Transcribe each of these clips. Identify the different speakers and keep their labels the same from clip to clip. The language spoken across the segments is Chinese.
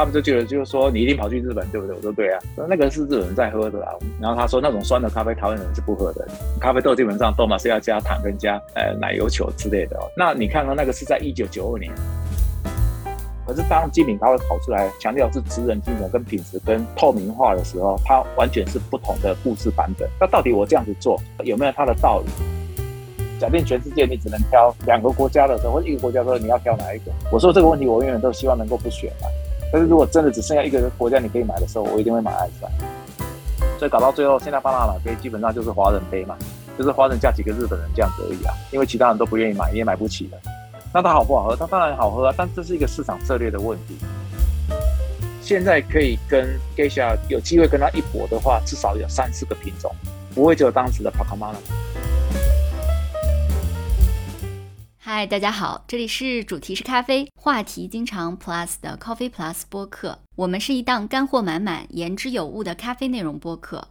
Speaker 1: 他们就觉得就是说你一定跑去日本，对不对？我说对啊，那个是日本人在喝的啊。然后他说那种酸的咖啡，台湾人是不喝的，咖啡豆基本上都嘛是要加糖跟加呃奶油球之类的。那你看到那个是在一九九二年，可是当精品咖啡跑出来，强调是职人精神跟品质跟透明化的时候，它完全是不同的故事版本。那到底我这样子做有没有它的道理？假定全世界你只能挑两个国家的时候，或者一个国家的时候，你要挑哪一个？我说这个问题，我永远都希望能够不选啊。但是如果真的只剩下一个国家你可以买的时候，我一定会买爱尔所以搞到最后，现在巴拿马杯基本上就是华人杯嘛，就是华人加几个日本人这样子而已啊。因为其他人都不愿意买，也买不起的。那它好不好喝？它当然好喝啊，但这是一个市场策略的问题。现在可以跟 Geisha 有机会跟他一搏的话，至少有三四个品种，不会只有当时的 Pacamama。
Speaker 2: 嗨，大家好，这里是主题是咖啡，话题经常 Plus 的 Coffee Plus 播客。我们是一档干货满满、言之有物的咖啡内容播客，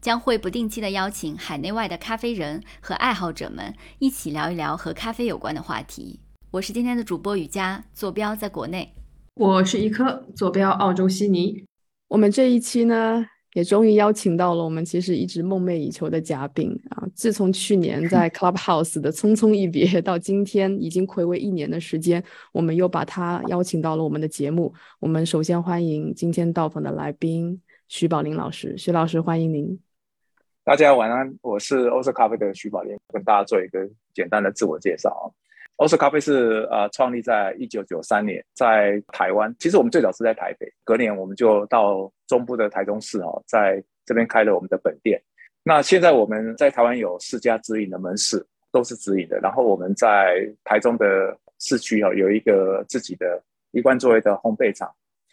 Speaker 2: 将会不定期的邀请海内外的咖啡人和爱好者们一起聊一聊和咖啡有关的话题。我是今天的主播雨佳，坐标在国内；
Speaker 3: 我是一颗，坐标澳洲悉尼。
Speaker 4: 我们这一期呢？也终于邀请到了我们其实一直梦寐以求的嘉宾啊！自从去年在 Clubhouse 的匆匆一别，到今天已经暌违一年的时间，我们又把他邀请到了我们的节目。我们首先欢迎今天到访的来宾徐宝林老师，徐老师欢迎您。
Speaker 1: 大家晚安，我是欧式咖啡的徐宝林，跟大家做一个简单的自我介绍啊。欧式咖啡是呃创立在一九九三年，在台湾。其实我们最早是在台北，隔年我们就到中部的台中市哦，在这边开了我们的本店。那现在我们在台湾有四家直营的门市，都是直营的。然后我们在台中的市区哦，有一个自己的一贯作为的烘焙厂。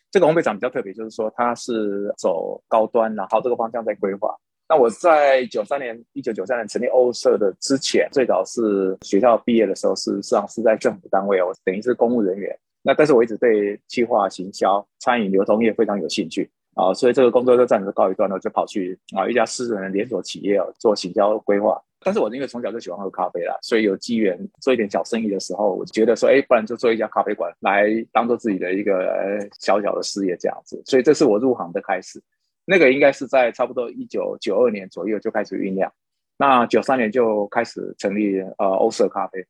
Speaker 1: 这个烘焙厂比较特别，就是说它是走高端，然后这个方向在规划。那我在九三年，一九九三年成立欧社的之前，最早是学校毕业的时候，是实际上是在政府单位哦，等于是公务人员。那但是我一直对企划、行销、餐饮、流通业非常有兴趣啊，所以这个工作就暂时告一段落，就跑去啊一家私人的连锁企业哦做行销规划。但是我因为从小就喜欢喝咖啡啦，所以有机缘做一点小生意的时候，我觉得说，哎，不然就做一家咖啡馆来当做自己的一个小小的事业这样子。所以这是我入行的开始。那个应该是在差不多一九九二年左右就开始酝酿，那九三年就开始成立呃欧色咖啡，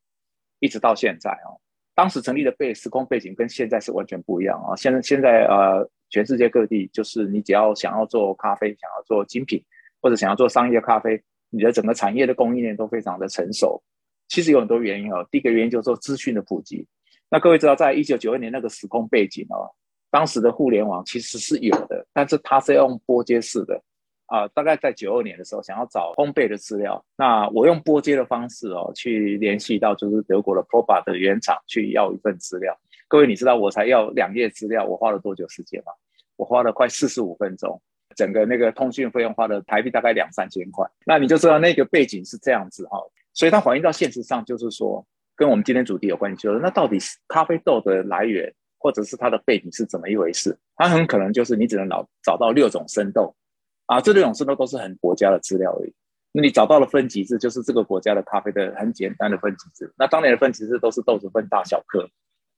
Speaker 1: 一直到现在哦。当时成立的背时空背景跟现在是完全不一样啊。现在现在呃全世界各地就是你只要想要做咖啡，想要做精品或者想要做商业咖啡，你的整个产业的供应链都非常的成熟。其实有很多原因哦。第一个原因就是说资讯的普及。那各位知道，在一九九二年那个时空背景哦。当时的互联网其实是有的，但是它是用拨接式的啊。大概在九二年的时候，想要找烘焙的资料，那我用拨接的方式哦，去联系到就是德国的 Proba 的原厂去要一份资料。各位，你知道我才要两页资料，我花了多久时间吗？我花了快四十五分钟，整个那个通讯费用花了台币大概两三千块。那你就知道那个背景是这样子哈，所以它反映到现实上就是说，跟我们今天主题有关系，就是那到底是咖啡豆的来源？或者是它的背景是怎么一回事？它很可能就是你只能找找到六种生豆啊，这六种生豆都是很国家的资料而已。那你找到了分级制，就是这个国家的咖啡的很简单的分级制。那当年的分级制都是豆子分大小颗，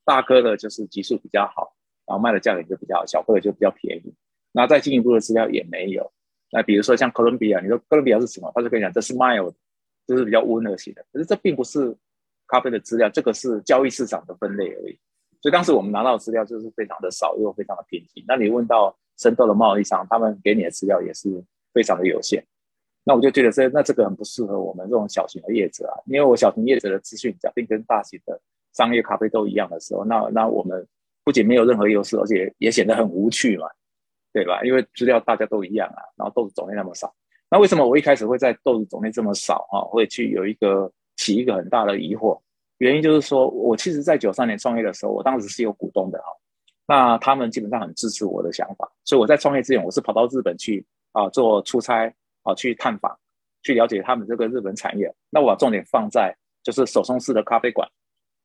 Speaker 1: 大颗的就是级数比较好，然后卖的价格就比较好，小颗的就比较便宜。那再进一步的资料也没有。那比如说像哥伦比亚，你说哥伦比亚是什么？他就跟你讲这是 mild，就是比较温和型的。可是这并不是咖啡的资料，这个是交易市场的分类而已。所以当时我们拿到的资料就是非常的少，又非常的偏激。那你问到生豆的贸易商，他们给你的资料也是非常的有限。那我就觉得这那这个很不适合我们这种小型的业者啊，因为我小型业者的资讯假定跟大型的商业咖啡都一样的时候，那那我们不仅没有任何优势，而且也显得很无趣嘛，对吧？因为资料大家都一样啊，然后豆子种类那么少，那为什么我一开始会在豆子种类这么少啊，会去有一个起一个很大的疑惑？原因就是说，我其实，在九三年创业的时候，我当时是有股东的哈，那他们基本上很支持我的想法，所以我在创业之前，我是跑到日本去啊做出差啊去探访，去了解他们这个日本产业。那我把重点放在就是手冲式的咖啡馆，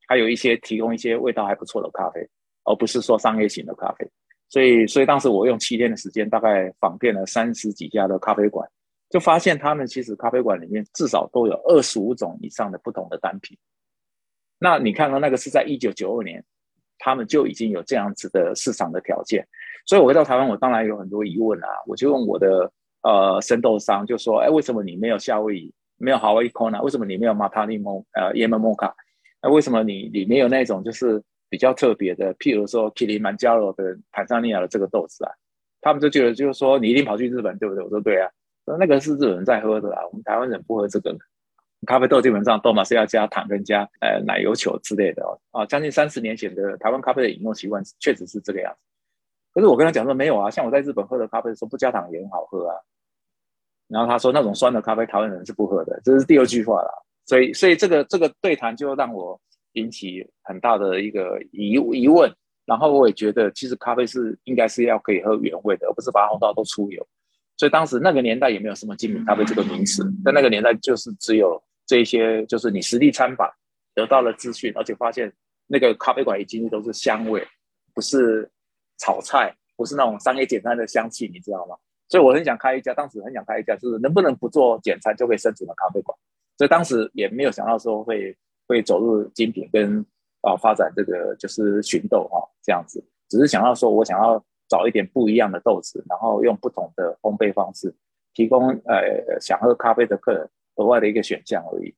Speaker 1: 还有一些提供一些味道还不错的咖啡，而不是说商业型的咖啡。所以，所以当时我用七天的时间，大概访遍了三十几家的咖啡馆，就发现他们其实咖啡馆里面至少都有二十五种以上的不同的单品。那你看到那个是在一九九二年，他们就已经有这样子的市场的条件。所以我回到台湾，我当然有很多疑问啊，我就问我的呃生豆商，就说，哎，为什么你没有夏威夷，没有 Hawaii Kona？为什么你没有马塔尼摩呃耶门摩卡？那为什么你你没有那种就是比较特别的，譬如说 Kilimanjaro 的坦桑尼亚的这个豆子啊？他们就觉得就是说你一定跑去日本，对不对？我说对啊，那个是日本人在喝的啊，我们台湾人不喝这个。咖啡豆基本上豆嘛是要加糖跟加呃奶油球之类的哦啊，将近三十年前的台湾咖啡的饮用习惯确实是这个样子。可是我跟他讲说没有啊，像我在日本喝的咖啡说不加糖也很好喝啊。然后他说那种酸的咖啡台湾人是不喝的，这是第二句话了。所以所以这个这个对谈就让我引起很大的一个疑疑问。然后我也觉得其实咖啡是应该是要可以喝原味的，而不是把它烘到都出油。所以当时那个年代也没有什么精品咖啡这个名词，在那个年代就是只有这一些，就是你实地参访得到了资讯，而且发现那个咖啡馆已经都是香味，不是炒菜，不是那种商业简单的香气，你知道吗？所以我很想开一家，当时很想开一家，就是能不能不做简餐就可以生存的咖啡馆。所以当时也没有想到说会会走入精品跟啊发展这个就是寻豆哈这样子，只是想要说我想要。找一点不一样的豆子，然后用不同的烘焙方式，提供呃想喝咖啡的客人额外的一个选项而已。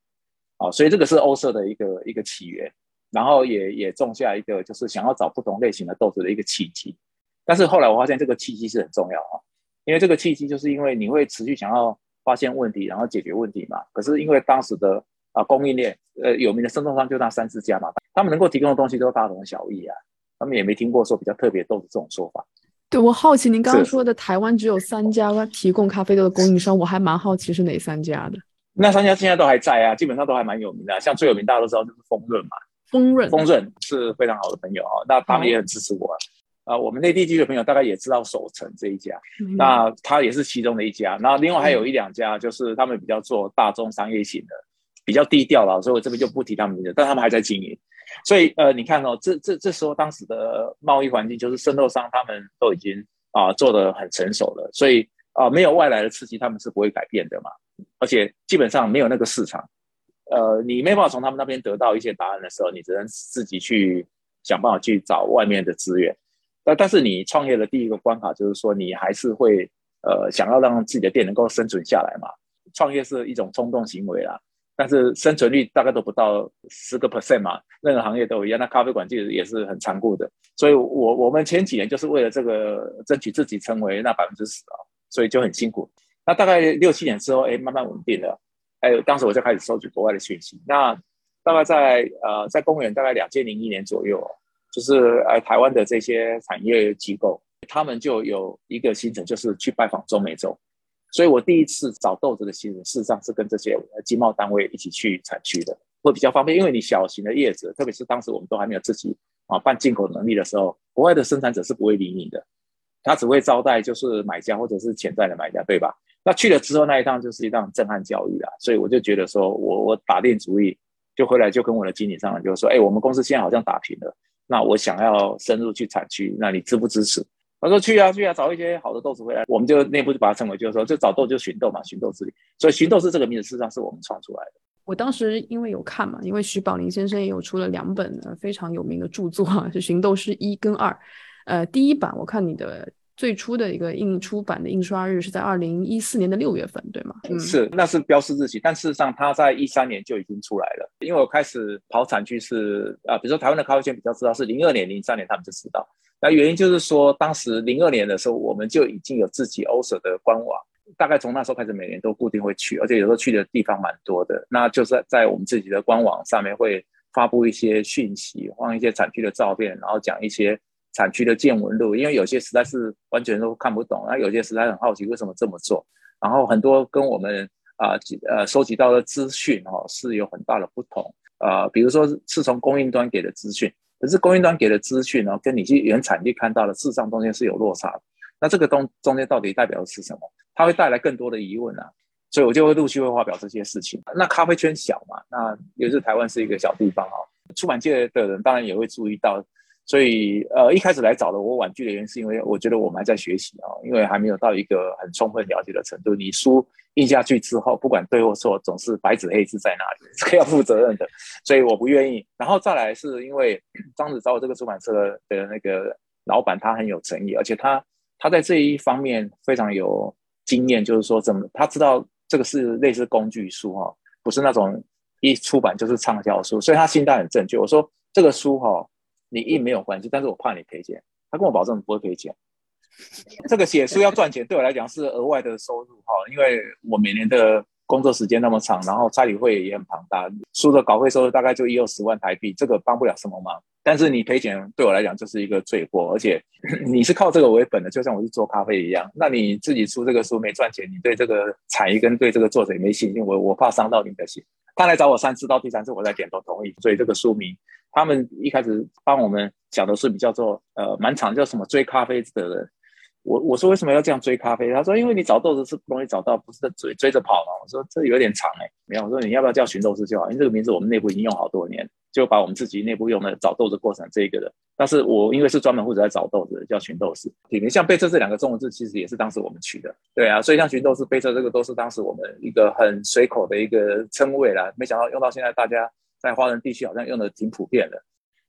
Speaker 1: 啊，所以这个是欧色的一个一个起源，然后也也种下一个就是想要找不同类型的豆子的一个契机。但是后来我发现这个契机是很重要啊，因为这个契机就是因为你会持续想要发现问题，然后解决问题嘛。可是因为当时的啊供应链，呃有名的生豆商就那三四家嘛，他们能够提供的东西都大同小异啊，他们也没听过说比较特别豆子这种说法。
Speaker 4: 对我好奇，您刚刚说的台湾只有三家提供咖啡豆的供应商，我还蛮好奇是哪三家的。
Speaker 1: 那三家现在都还在啊，基本上都还蛮有名的。像最有名大家都知道就是丰润嘛，
Speaker 4: 丰润，
Speaker 1: 丰润是非常好的朋友啊，那他们也很支持我啊。我们内地区的朋友大概也知道守城这一家，那他也是其中的一家。然后另外还有一两家，就是他们比较做大众商业型的，比较低调了，所以我这边就不提他们名字，但他们还在经营。所以，呃，你看哦，这这这时候当时的贸易环境就是生豆商他们都已经啊做的很成熟了，所以啊没有外来的刺激，他们是不会改变的嘛。而且基本上没有那个市场，呃，你没办法从他们那边得到一些答案的时候，你只能自己去想办法去找外面的资源。但但是你创业的第一个关卡就是说，你还是会呃想要让自己的店能够生存下来嘛。创业是一种冲动行为啦。但是生存率大概都不到十个 percent 嘛，任何行业都一样。那咖啡馆其实也是很残酷的，所以我我们前几年就是为了这个争取自己成为那百分之十啊，所以就很辛苦。那大概六七年之后，哎，慢慢稳定了。哎，当时我就开始收集国外的讯息。那大概在呃，在公元大概两千零一年左右，就是呃台湾的这些产业机构，他们就有一个行程，就是去拜访中美洲。所以我第一次找豆子的新人，事实上是跟这些经贸单位一起去产区的，会比较方便。因为你小型的叶子，特别是当时我们都还没有自己啊办进口能力的时候，国外的生产者是不会理你的，他只会招待就是买家或者是潜在的买家，对吧？那去了之后那一趟就是一趟震撼教育啊，所以我就觉得说我我打定主意，就回来就跟我的经理商量，就是说，哎，我们公司现在好像打平了，那我想要深入去产区，那你支不支持？他说去啊去啊，找一些好的豆子回来，我们就内部就把它称为，就是说，就找豆就寻豆嘛，寻豆之旅。所以寻豆是这个名字，事实上是我们创出来的。
Speaker 4: 我当时因为有看嘛，因为徐宝林先生也有出了两本非常有名的著作，是《寻豆师一》跟二。呃，第一版我看你的。最初的一个印出版的印刷日是在二零一四年的六月份，对吗？
Speaker 1: 嗯，是，那是标示日期，但事实上它在一三年就已经出来了。因为我开始跑产区是啊，比如说台湾的咖啡圈比较知道是零二年、零三年他们就知道。那原因就是说，当时零二年的时候，我们就已经有自己欧舍的官网，大概从那时候开始每年都固定会去，而且有时候去的地方蛮多的。那就是在我们自己的官网上面会发布一些讯息，放一些产区的照片，然后讲一些。产区的见闻录，因为有些实在是完全都看不懂，那有些实在很好奇为什么这么做，然后很多跟我们啊呃收集到的资讯哈是有很大的不同啊，比如说是从供应端给的资讯，可是供应端给的资讯呢，跟你去原产地看到的事实上中间是有落差的，那这个东中间到底代表的是什么？它会带来更多的疑问啊，所以我就会陆续会发表这些事情。那咖啡圈小嘛，那也是台湾是一个小地方啊，出版界的人当然也会注意到。所以，呃，一开始来找的我婉拒的原因，是因为我觉得我们还在学习啊，因为还没有到一个很充分了解的程度。你书印下去之后，不管对或错，总是白纸黑字在那里，这个要负责任的。所以我不愿意。然后再来是因为张子找我这个出版社的那个老板他很有诚意，而且他他在这一方面非常有经验，就是说怎么他知道这个是类似工具书哈，不是那种一出版就是畅销书，所以他心态很正确。我说这个书哈，你印没有关系，但是我怕你赔钱，他跟我保证不会赔钱。这个写书要赚钱，对我来讲是额外的收入哈，因为我每年的工作时间那么长，然后差旅费也很庞大，书的稿费收入大概就一二十万台币，这个帮不了什么忙。但是你赔钱对我来讲就是一个罪过，而且 你是靠这个为本的，就像我是做咖啡一样。那你自己出这个书没赚钱，你对这个产业跟对这个作者也没信心，我我怕伤到你的心。他来找我三次，到第三次我才点头同意。所以这个书名，他们一开始帮我们讲的是比较做呃蛮长，叫什么追咖啡的人。我我说为什么要这样追咖啡？他说因为你找豆子是不容易找到，不是追追着跑嘛。我说这有点长哎，没有。我说你要不要叫寻豆师就好？因为这个名字我们内部已经用好多年，就把我们自己内部用的找豆子过程这个的。但是我因为是专门负责找豆子，叫寻豆师。你像贝彻这两个中文字，其实也是当时我们取的。对啊，所以像寻豆师、贝彻这个都是当时我们一个很随口的一个称谓啦。没想到用到现在，大家在华人地区好像用的挺普遍的。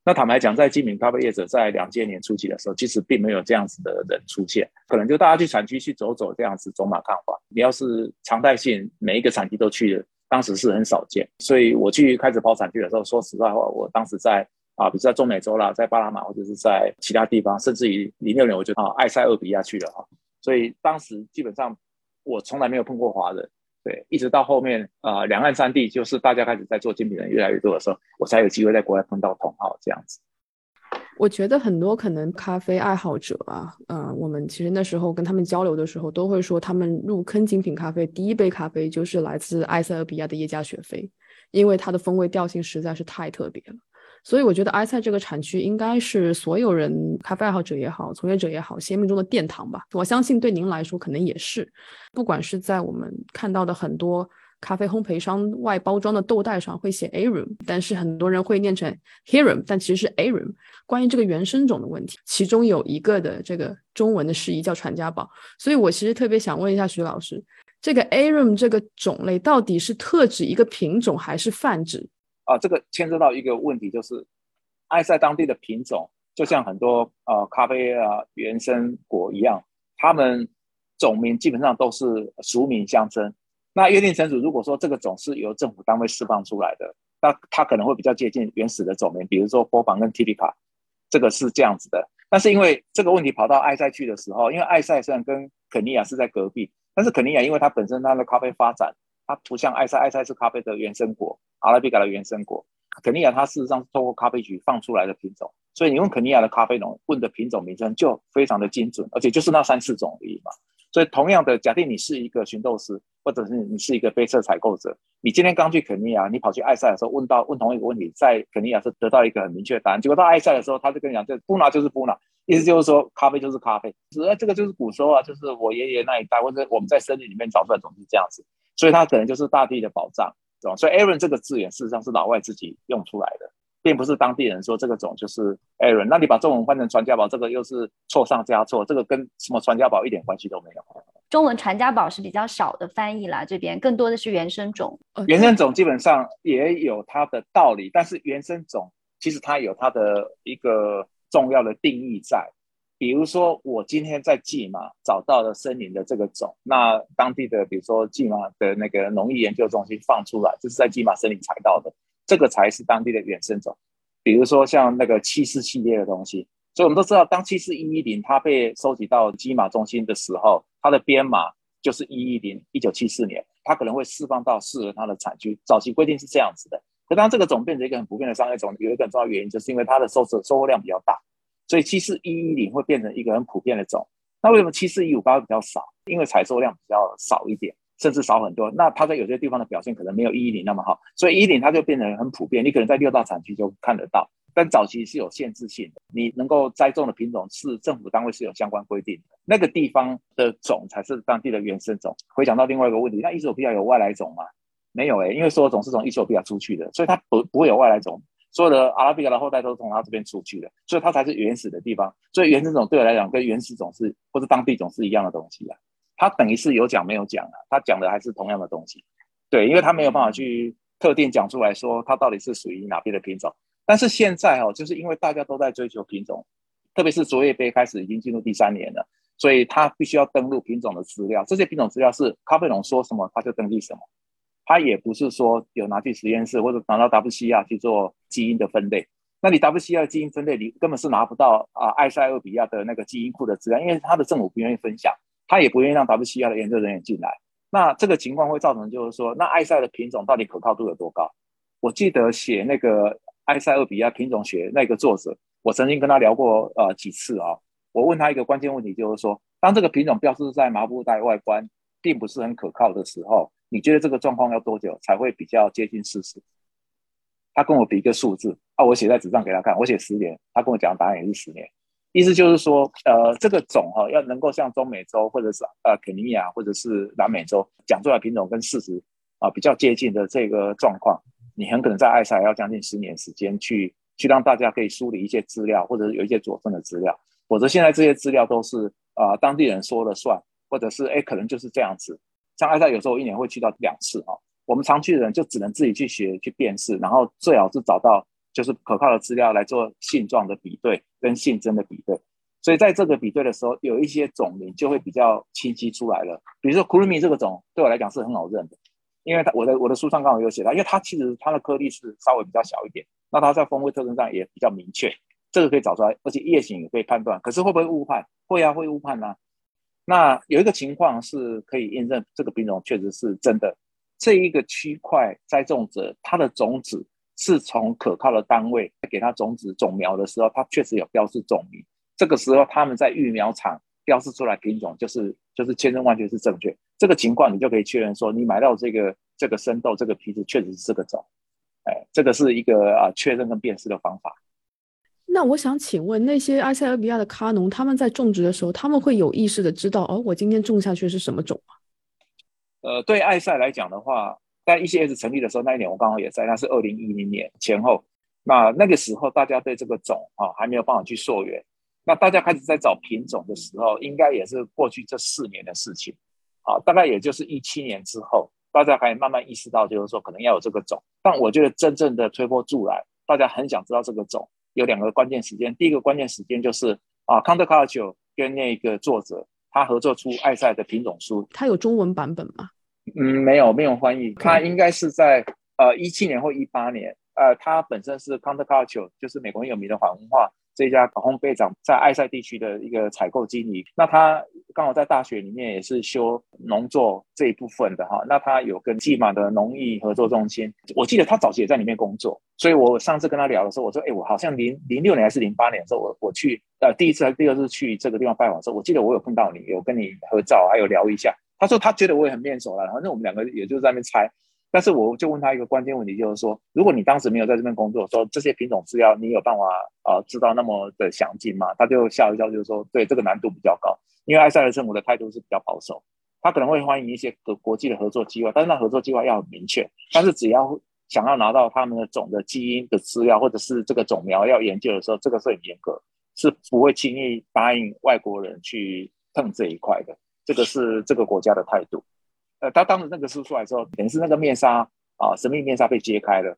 Speaker 1: 那坦白讲，在精品咖啡业者在两千年初期的时候，其实并没有这样子的人出现，可能就大家去产区去走走这样子走马看花。你要是常态性每一个产区都去的，当时是很少见。所以我去开始跑产区的时候，说实在话，我当时在啊，比如在中美洲啦，在巴拿马或者是在其他地方，甚至于零六年我就啊埃塞俄比亚去了哈。所以当时基本上我从来没有碰过华人。对，一直到后面啊，两岸三地就是大家开始在做精品人越来越多的时候，我才有机会在国外碰到同好这样子。
Speaker 4: 我觉得很多可能咖啡爱好者啊，嗯，我们其实那时候跟他们交流的时候，都会说他们入坑精品咖啡第一杯咖啡就是来自埃塞俄比亚的耶加雪菲，因为它的风味调性实在是太特别了。所以我觉得埃塞这个产区应该是所有人咖啡爱好者也好，从业者也好，心目中的殿堂吧。我相信对您来说可能也是。不管是在我们看到的很多咖啡烘焙商外包装的豆袋上会写 Arum，但是很多人会念成 Herum，但其实是 Arum。关于这个原生种的问题，其中有一个的这个中文的释义叫传家宝。所以我其实特别想问一下徐老师，这个 Arum 这个种类到底是特指一个品种还是泛指？
Speaker 1: 啊，这个牵涉到一个问题，就是埃塞当地的品种，就像很多呃咖啡啊原生果一样，他们种名基本上都是俗名相称。那约定成熟，如果说这个种是由政府单位释放出来的，那它可能会比较接近原始的种名，比如说波旁跟 T 卡，这个是这样子的。但是因为这个问题跑到埃塞去的时候，因为埃塞虽然跟肯尼亚是在隔壁，但是肯尼亚因为它本身它的咖啡发展。它不像埃塞，埃塞是咖啡的原生果，阿拉比卡的原生果。肯尼亚它事实上是透过咖啡局放出来的品种，所以你问肯尼亚的咖啡农问的品种名称就非常的精准，而且就是那三四种而已嘛。所以同样的，假定你是一个寻豆师，或者是你是一个杯测采购者，你今天刚去肯尼亚，你跑去埃塞的时候问到问同一个问题，在肯尼亚是得到一个很明确的答案，结果到埃塞的时候，他就跟你讲，这布拿就是布拿，意思就是说咖啡就是咖啡，只这个就是古时候啊，就是我爷爷那一代或者我们在森林里面找出来种是这样子。所以它可能就是大地的宝藏，是吧？所以 Aaron 这个字眼事实上是老外自己用出来的，并不是当地人说这个种就是 Aaron。那你把中文换成传家宝，这个又是错上加错，这个跟什么传家宝一点关系都没有。
Speaker 2: 中文传家宝是比较少的翻译啦，这边更多的是原生种。
Speaker 1: 原生种基本上也有它的道理，但是原生种其实它有它的一个重要的定义在。比如说，我今天在蓟马找到了森林的这个种，那当地的比如说蓟马的那个农业研究中心放出来，就是在蓟马森林采到的，这个才是当地的原生种。比如说像那个七四系列的东西，所以我们都知道，当七四一一零它被收集到蓟马中心的时候，它的编码就是一一零一九七四年，它可能会释放到适合它的产区。早期规定是这样子的，可当这个种变成一个很普遍的商业种，有一个很重要原因，就是因为它的收收收获量比较大。所以七四一一零会变成一个很普遍的种，那为什么七四一五八比较少？因为采收量比较少一点，甚至少很多。那它在有些地方的表现可能没有一一零那么好，所以一零它就变成很普遍。你可能在六大产区就看得到，但早期是有限制性的。你能够栽种的品种是政府单位是有相关规定的，那个地方的种才是当地的原生种。回想到另外一个问题，那伊索比亚有外来种吗？没有诶，因为所有种是从伊索比亚出去的，所以它不不会有外来种。所有的阿拉比卡的后代都是从他这边出去的，所以它才是原始的地方。所以原始种对我来讲，跟原始种是或者当地种是一样的东西啊。它等于是有讲没有讲啊，它讲的还是同样的东西。对，因为它没有办法去特定讲出来说它到底是属于哪边的品种。但是现在哦，就是因为大家都在追求品种，特别是卓越杯开始已经进入第三年了，所以它必须要登录品种的资料。这些品种资料是咖啡农说什么，它就登记什么。它也不是说有拿去实验室或者拿到 WCR 去做基因的分类。那你 WCR 基因分类，你根本是拿不到啊埃塞俄比亚的那个基因库的资料，因为他的政府不愿意分享，他也不愿意让 WCR 的研究人员进来。那这个情况会造成，就是说，那埃塞的品种到底可靠度有多高？我记得写那个埃塞俄比亚品种学那个作者，我曾经跟他聊过呃几次啊。我问他一个关键问题，就是说，当这个品种标志在麻布袋外观并不是很可靠的时候，你觉得这个状况要多久才会比较接近事实？他跟我比一个数字啊，我写在纸上给他看，我写十年，他跟我讲答案也是十年。意思就是说，呃，这个种哈要能够像中美洲或者是呃肯尼亚或者是南美洲讲出来品种跟事实啊比较接近的这个状况，你很可能在埃塞要将近十年时间去去让大家可以梳理一些资料，或者有一些佐证的资料。否则现在这些资料都是啊当地人说了算，或者是哎可能就是这样子。像爱沙有时候一年会去到两次哈，我们常去的人就只能自己去学去辨识，然后最好是找到。就是可靠的资料来做性状的比对跟性征的比对，所以在这个比对的时候，有一些种名就会比较清晰出来了。比如说 k u r m i 这个种，对我来讲是很好认的，因为它我的我的书上刚好有写到，因为它其实它的颗粒是稍微比较小一点，那它在风味特征上也比较明确，这个可以找出来，而且叶型也可以判断。可是会不会误判？会啊，会误判呢。那有一个情况是可以验证这个品种确实是真的，这一个区块栽种者它的种子。是从可靠的单位给他种子种苗的时候，他确实有标示种名。这个时候他们在育苗场标示出来品种，就是就是千真万确是正确。这个情况你就可以确认说，你买到这个这个生豆这个皮子确实是这个种。哎，这个是一个啊确认跟辨识的方法。
Speaker 4: 那我想请问那些埃塞俄比亚的咖农，他们在种植的时候，他们会有意识的知道哦，我今天种下去是什么种吗？
Speaker 1: 呃，对埃塞来讲的话。在 ECS 成立的时候，那一年我刚好也在，那是二零一零年前后。那那个时候，大家对这个种啊还没有办法去溯源。那大家开始在找品种的时候，应该也是过去这四年的事情。啊，大概也就是一七年之后，大家可以慢慢意识到，就是说可能要有这个种。但我觉得真正的推波助澜，大家很想知道这个种，有两个关键时间。第一个关键时间就是啊康德卡 c u 跟那个作者他合作出爱赛的品种书，
Speaker 4: 他有中文版本吗？
Speaker 1: 嗯，没有没有翻译，它应该是在呃一七年或一八年，呃，它本身是 Counterculture，就是美国很有名的反文化这家烘焙厂在埃塞地区的一个采购经理。那他刚好在大学里面也是修农作这一部分的哈，那他有跟济马的农艺合作中心，我记得他早期也在里面工作，所以我上次跟他聊的时候，我说，哎，我好像零零六年还是零八年的时候，我我去呃第一次还是第二次去这个地方拜访的时候，我记得我有碰到你，有跟你合照，还有聊一下。他说他觉得我也很面熟了，反正我们两个也就在那边猜。但是我就问他一个关键问题，就是说，如果你当时没有在这边工作，说这些品种资料你有办法啊知道那么的详尽吗？他就笑一笑，就是说，对这个难度比较高，因为埃塞俄政府的态度是比较保守，他可能会欢迎一些国国际的合作计划，但是那合作计划要很明确。但是只要想要拿到他们的种的基因的资料，或者是这个种苗要研究的时候，这个是很严格，是不会轻易答应外国人去碰这一块的。这个是这个国家的态度，呃，他当时那个书出来之后，等于是那个面纱啊，神秘面纱被揭开了。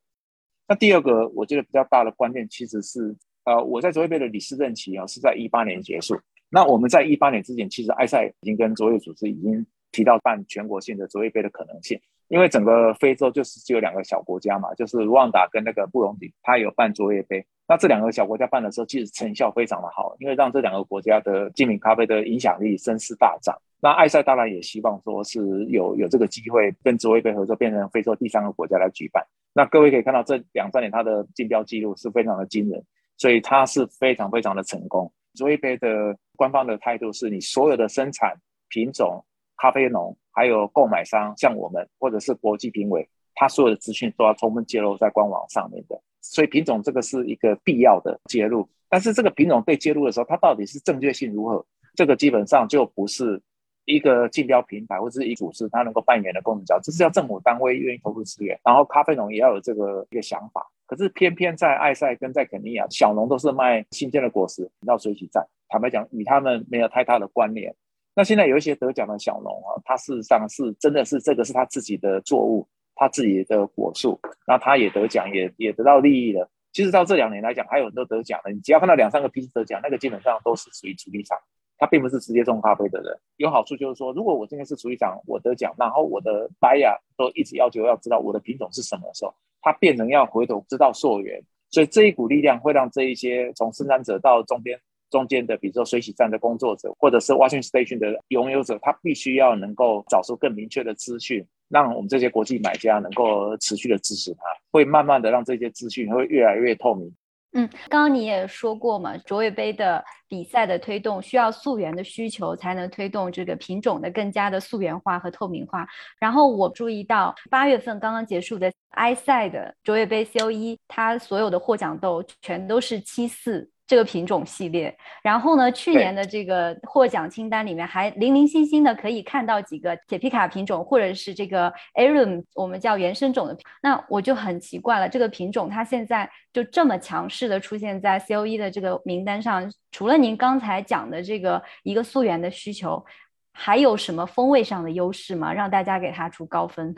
Speaker 1: 那第二个，我觉得比较大的关键其实是，呃，我在卓越杯的理事任期啊，是在一八年结束。那我们在一八年之前，其实埃塞已经跟卓越组织已经提到办全国性的卓越杯的可能性，因为整个非洲就是只有两个小国家嘛，就是卢旺达跟那个布隆迪，它有办卓越杯。那这两个小国家办的时候，其实成效非常的好，因为让这两个国家的精品咖啡的影响力声势大涨。那埃塞当然也希望说是有有这个机会跟卓越杯合作，变成非洲第三个国家来举办。那各位可以看到，这两三年它的竞标记录是非常的惊人，所以它是非常非常的成功。卓越杯的官方的态度是你所有的生产品种、咖啡农，还有购买商，像我们或者是国际评委，他所有的资讯都要充分揭露在官网上面的。所以品种这个是一个必要的揭露，但是这个品种被揭露的时候，它到底是正确性如何？这个基本上就不是。一个竞标平台或者是一组织，它能够扮演的功能角，这是要政府单位愿意投入资源，然后咖啡农也要有这个一个想法。可是偏偏在埃塞跟在肯尼亚，小农都是卖新鲜的果实到水洗站，坦白讲与他们没有太大的关联。那现在有一些得奖的小农啊，他事实上是真的是这个是他自己的作物，他自己的果树，那他也得奖，也也得到利益了。其实到这两年来讲，还有很多得奖的。你只要看到两三个批次得奖，那个基本上都是属于主力厂，他并不是直接种咖啡的人。有好处就是说，如果我今天是主力厂，我得奖，然后我的 buyer 都一直要求要知道我的品种是什么时候，他变成要回头知道溯源。所以这一股力量会让这一些从生产者到中间中间的，比如说水洗站的工作者，或者是 washing station 的拥有者，他必须要能够找出更明确的资讯。让我们这些国际买家能够持续的支持他，会慢慢的让这些资讯会越来越透明。
Speaker 2: 嗯，刚刚你也说过嘛，卓越杯的比赛的推动需要溯源的需求，才能推动这个品种的更加的溯源化和透明化。然后我注意到八月份刚刚结束的埃塞的卓越杯 C O E，它所有的获奖豆全都是七四。这个品种系列，然后呢，去年的这个获奖清单里面还零零星星的可以看到几个铁皮卡品种，或者是这个 Arum，我们叫原生种的。那我就很奇怪了，这个品种它现在就这么强势的出现在 C O E 的这个名单上，除了您刚才讲的这个一个溯源的需求，还有什么风味上的优势吗？让大家给它出高分？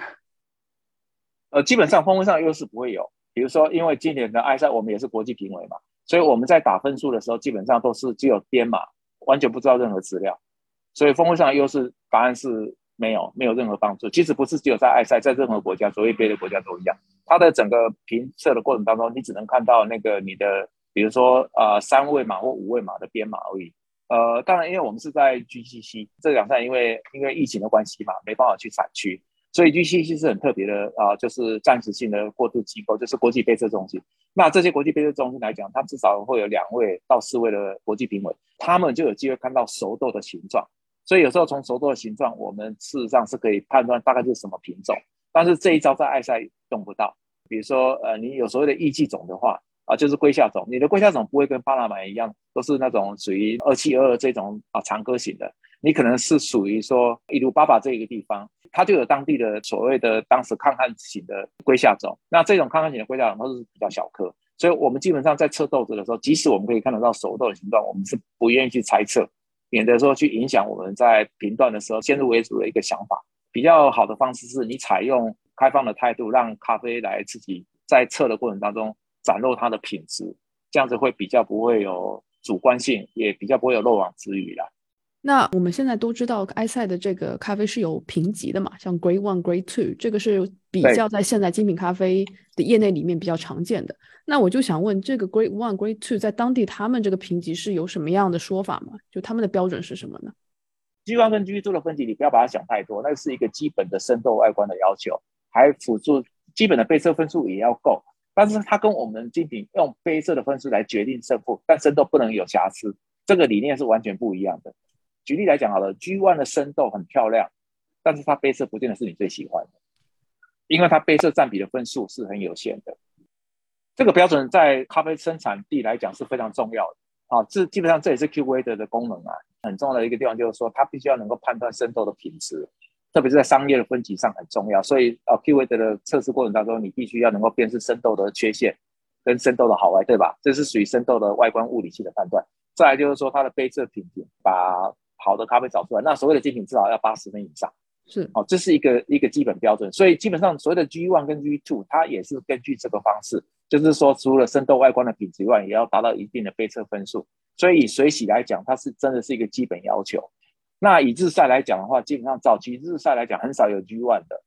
Speaker 1: 呃，基本上风味上的优势不会有，比如说，因为今年的埃塞我们也是国际评委嘛。所以我们在打分数的时候，基本上都是只有编码，完全不知道任何资料。所以风味上的优势答案是没有，没有任何帮助。其实不是只有在埃塞，在任何国家，所谓别的国家都一样。它的整个评测的过程当中，你只能看到那个你的，比如说呃三位码或五位码的编码而已。呃，当然，因为我们是在 GCC 这两站，因为因为疫情的关系嘛，没办法去产区。所以 GCC 是很特别的啊，就是暂时性的过渡机构，就是国际杯测中心。那这些国际杯测中心来讲，它至少会有两位到四位的国际评委，他们就有机会看到熟豆的形状。所以有时候从熟豆的形状，我们事实上是可以判断大概是什么品种。但是这一招在爱赛用不到。比如说，呃，你有所谓的异季种的话，啊，就是龟下种，你的龟下种不会跟巴拿马一样，都是那种属于二七二二这种啊长歌型的。你可能是属于说伊鲁巴巴这一个地方，它就有当地的所谓的当时抗旱型的龟下种。那这种抗旱型的龟下种都是比较小颗，所以我们基本上在测豆子的时候，即使我们可以看得到熟豆的形状，我们是不愿意去猜测，免得说去影响我们在评断的时候先入为主的一个想法。比较好的方式是你采用开放的态度，让咖啡来自己在测的过程当中展露它的品质，这样子会比较不会有主观性，也比较不会有漏网之鱼啦。
Speaker 4: 那我们现在都知道，埃塞的这个咖啡是有评级的嘛？像 Grade One、Grade Two，这个是比较在现在精品咖啡的业内里面比较常见的。那我就想问，这个 Grade One、Grade Two 在当地他们这个评级是有什么样的说法吗？就他们的标准是什么呢
Speaker 1: ？G One 跟 G Two 的分级，你不要把它想太多，那是一个基本的深度外观的要求，还辅助基本的杯测分数也要够。但是它跟我们精品用杯测的分数来决定胜负，但深度不能有瑕疵，这个理念是完全不一样的。举例来讲好了，G One 的深豆很漂亮，但是它杯色不见得是你最喜欢的，因为它杯色占比的分数是很有限的。这个标准在咖啡生产地来讲是非常重要的。啊，这基本上这也是 Q V 的的功能啊，很重要的一个地方就是说，它必须要能够判断生豆的品质，特别是在商业的分级上很重要。所以啊，Q V 的测试过程当中，你必须要能够辨识生豆的缺陷跟生豆的好坏，对吧？这是属于生豆的外观物理性的判断。再来就是说它的杯色品质，把好的咖啡找出来，那所谓的精品至少要八十分以上，
Speaker 4: 是
Speaker 1: 哦，这是一个一个基本标准。所以基本上所谓的 G one 跟 G two，它也是根据这个方式，就是说除了生豆外观的品质外，也要达到一定的杯测分数。所以以水洗来讲，它是真的是一个基本要求。那以日晒来讲的话，基本上早期日晒来讲很少有 G one 的。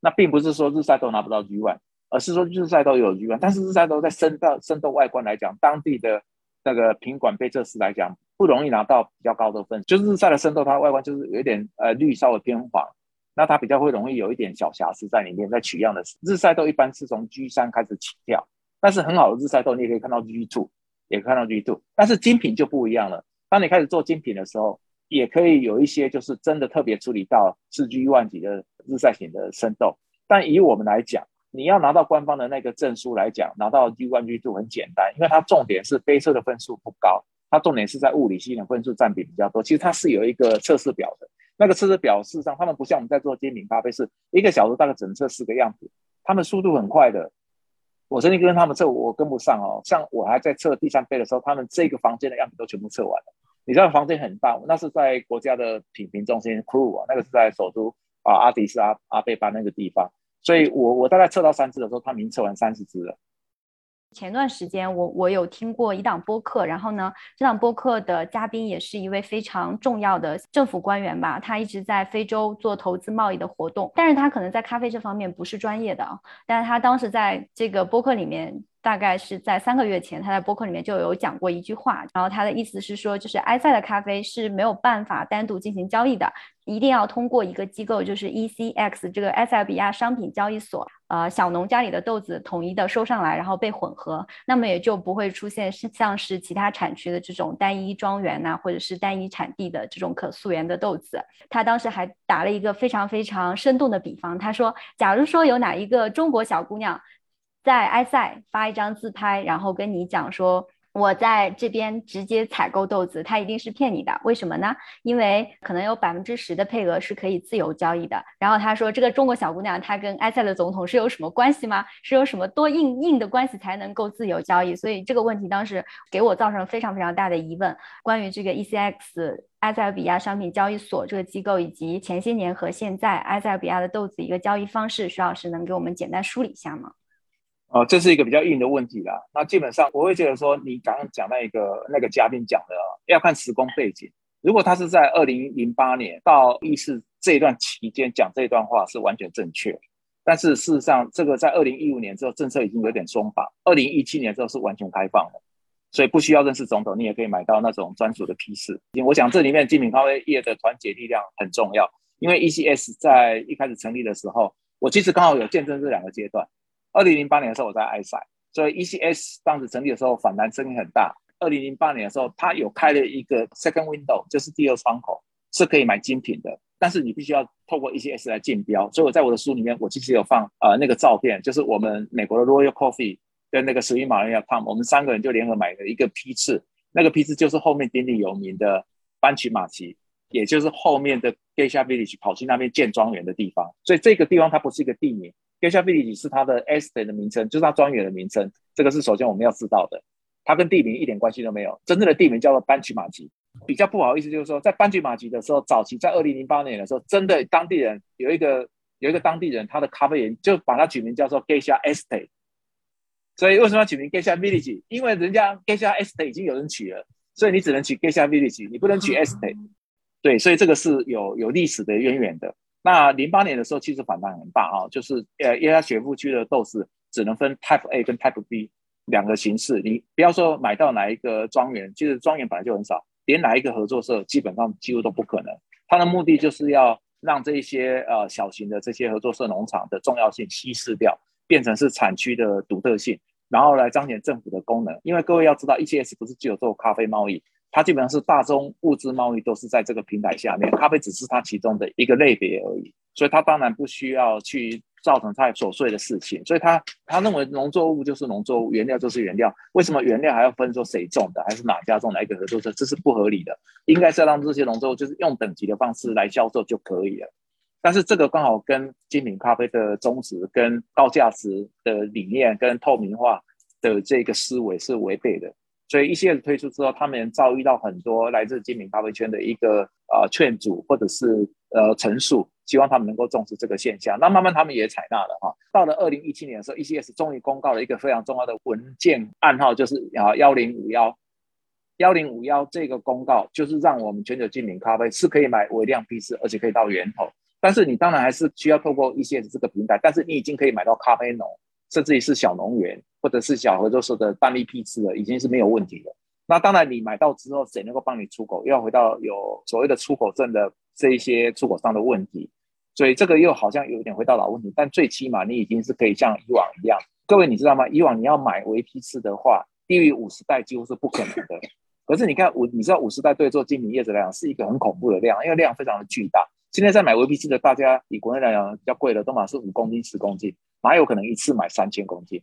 Speaker 1: 那并不是说日晒都拿不到 G one，而是说日晒都有 G one，但是日晒都在生豆生豆外观来讲，当地的那个品管杯测师来讲。不容易拿到比较高的分，就是日晒的生豆，它外观就是有一点呃绿，稍微偏黄，那它比较会容易有一点小瑕疵在里面。在取样的时日晒豆一般是从 G 三开始起跳，但是很好的日晒豆你也可以看到 G two，也看到 G two，但是精品就不一样了。当你开始做精品的时候，也可以有一些就是真的特别处理到四 G 万级的日晒型的生豆，但以我们来讲，你要拿到官方的那个证书来讲，拿到 G one G two 很简单，因为它重点是杯测的分数不高。它重点是在物理性的分数占比比较多，其实它是有一个测试表的。那个测试表事实上，他们不像我们在做精品咖啡，是一个小时大概只能测四个样子，他们速度很快的。我曾经跟他们测，我跟不上哦。像我还在测第三杯的时候，他们这个房间的样子都全部测完了。你知道房间很大，那是在国家的品评中心 Crew 啊，那个是在首都啊阿迪斯阿阿贝巴那个地方。所以我我大概测到三只的时候，他们已经测完三十只了。
Speaker 2: 前段时间我我有听过一档播客，然后呢，这档播客的嘉宾也是一位非常重要的政府官员吧，他一直在非洲做投资贸易的活动，但是他可能在咖啡这方面不是专业的，但是他当时在这个播客里面。大概是在三个月前，他在播客里面就有讲过一句话，然后他的意思是说，就是埃塞的咖啡是没有办法单独进行交易的，一定要通过一个机构，就是 ECX 这个埃塞比亚商品交易所，呃，小农家里的豆子统一的收上来，然后被混合，那么也就不会出现像是其他产区的这种单一庄园呐，或者是单一产地的这种可溯源的豆子。他当时还打了一个非常非常生动的比方，他说，假如说有哪一个中国小姑娘。在埃塞发一张自拍，然后跟你讲说我在这边直接采购豆子，他一定是骗你的。为什么呢？因为可能有百分之十的配额是可以自由交易的。然后他说这个中国小姑娘她跟埃塞的总统是有什么关系吗？是有什么多硬硬的关系才能够自由交易？所以这个问题当时给我造成了非常非常大的疑问。关于这个 ECX 埃塞俄比亚商品交易所这个机构以及前些年和现在埃塞俄比亚的豆子一个交易方式，徐老师能给我们简单梳理一下吗？
Speaker 1: 哦，这是一个比较硬的问题啦。那基本上我会觉得说，你刚刚讲那个那个嘉宾讲的，要看时空背景。如果他是在二零零八年到一四这一段期间讲这一段话是完全正确，但是事实上，这个在二零一五年之后政策已经有点松绑，二零一七年之后是完全开放的，所以不需要认识总统，你也可以买到那种专属的批次。我想这里面精品咖啡业的团结力量很重要，因为 ECS 在一开始成立的时候，我其实刚好有见证这两个阶段。二零零八年的时候，我在埃塞，所以 ECS 当时成立的时候反弹声音很大。二零零八年的时候，它有开了一个 second window，就是第二窗口，是可以买精品的，但是你必须要透过 ECS 来竞标。所以我在我的书里面，我其实有放呃那个照片，就是我们美国的 Royal Coffee 跟那个 Sri Maria Tom，我们三个人就联合买了一个批次，那个批次就是后面鼎鼎有名的班曲马奇，也就是后面的 Geisha Village 跑去那边建庄园的地方。所以这个地方它不是一个地名。Geisha Village 是它的 estate 的名称，就是它庄园的名称。这个是首先我们要知道的，它跟地名一点关系都没有。真正的地名叫做班曲马吉。比较不好意思就是说，在班曲马吉的时候，早期在二零零八年的时候，真的当地人有一个有一个当地人，他的咖啡园就把它取名叫做 Geisha Estate。所以为什么要取名 Geisha Village？因为人家 Geisha Estate 已经有人取了，所以你只能取 Geisha Village，你不能取 Estate。对，所以这个是有有历史的渊源的。那零八年的时候，其实反弹很大啊，就是呃，因为它雪富区的豆子只能分 Type A 跟 Type B 两个形式。你不要说买到哪一个庄园，其实庄园本来就很少，连哪一个合作社基本上几乎都不可能。它的目的就是要让这一些呃小型的这些合作社农场的重要性稀释掉，变成是产区的独特性，然后来彰显政府的功能。因为各位要知道，ECS 不是只有做咖啡贸易。它基本上是大宗物资贸易都是在这个平台下面，咖啡只是它其中的一个类别而已，所以它当然不需要去造成太琐碎的事情。所以他他认为农作物就是农作物，原料就是原料，为什么原料还要分说谁种的，还是哪家种哪一个合作社？这是不合理的，应该是让这些农作物就是用等级的方式来销售就可以了。但是这个刚好跟精品咖啡的宗旨、跟高价值的理念、跟透明化的这个思维是违背的。所以 ECS 推出之后，他们遭遇到很多来自精品咖啡圈的一个呃劝阻或者是呃陈述，希望他们能够重视这个现象。那慢慢他们也采纳了哈。到了二零一七年的时候，ECS 终于公告了一个非常重要的文件暗号，就是啊幺零五幺幺零五幺这个公告，就是让我们全球精品咖啡是可以买微量批次，而且可以到源头。但是你当然还是需要透过 ECS 这个平台，但是你已经可以买到咖啡农。甚至于是小农园或者是小合作社的单粒批次的，已经是没有问题的。那当然，你买到之后，谁能够帮你出口？又要回到有所谓的出口证的这一些出口商的问题。所以这个又好像有点回到老问题。但最起码你已经是可以像以往一样。各位你知道吗？以往你要买微批次的话，低于五十袋几乎是不可能的。可是你看五，你知道五十袋对做精品叶子来讲是一个很恐怖的量，因为量非常的巨大。现在在买微批次的，大家以国内来讲比较贵的，都买是五公斤、十公斤。哪有可能一次买三千公斤？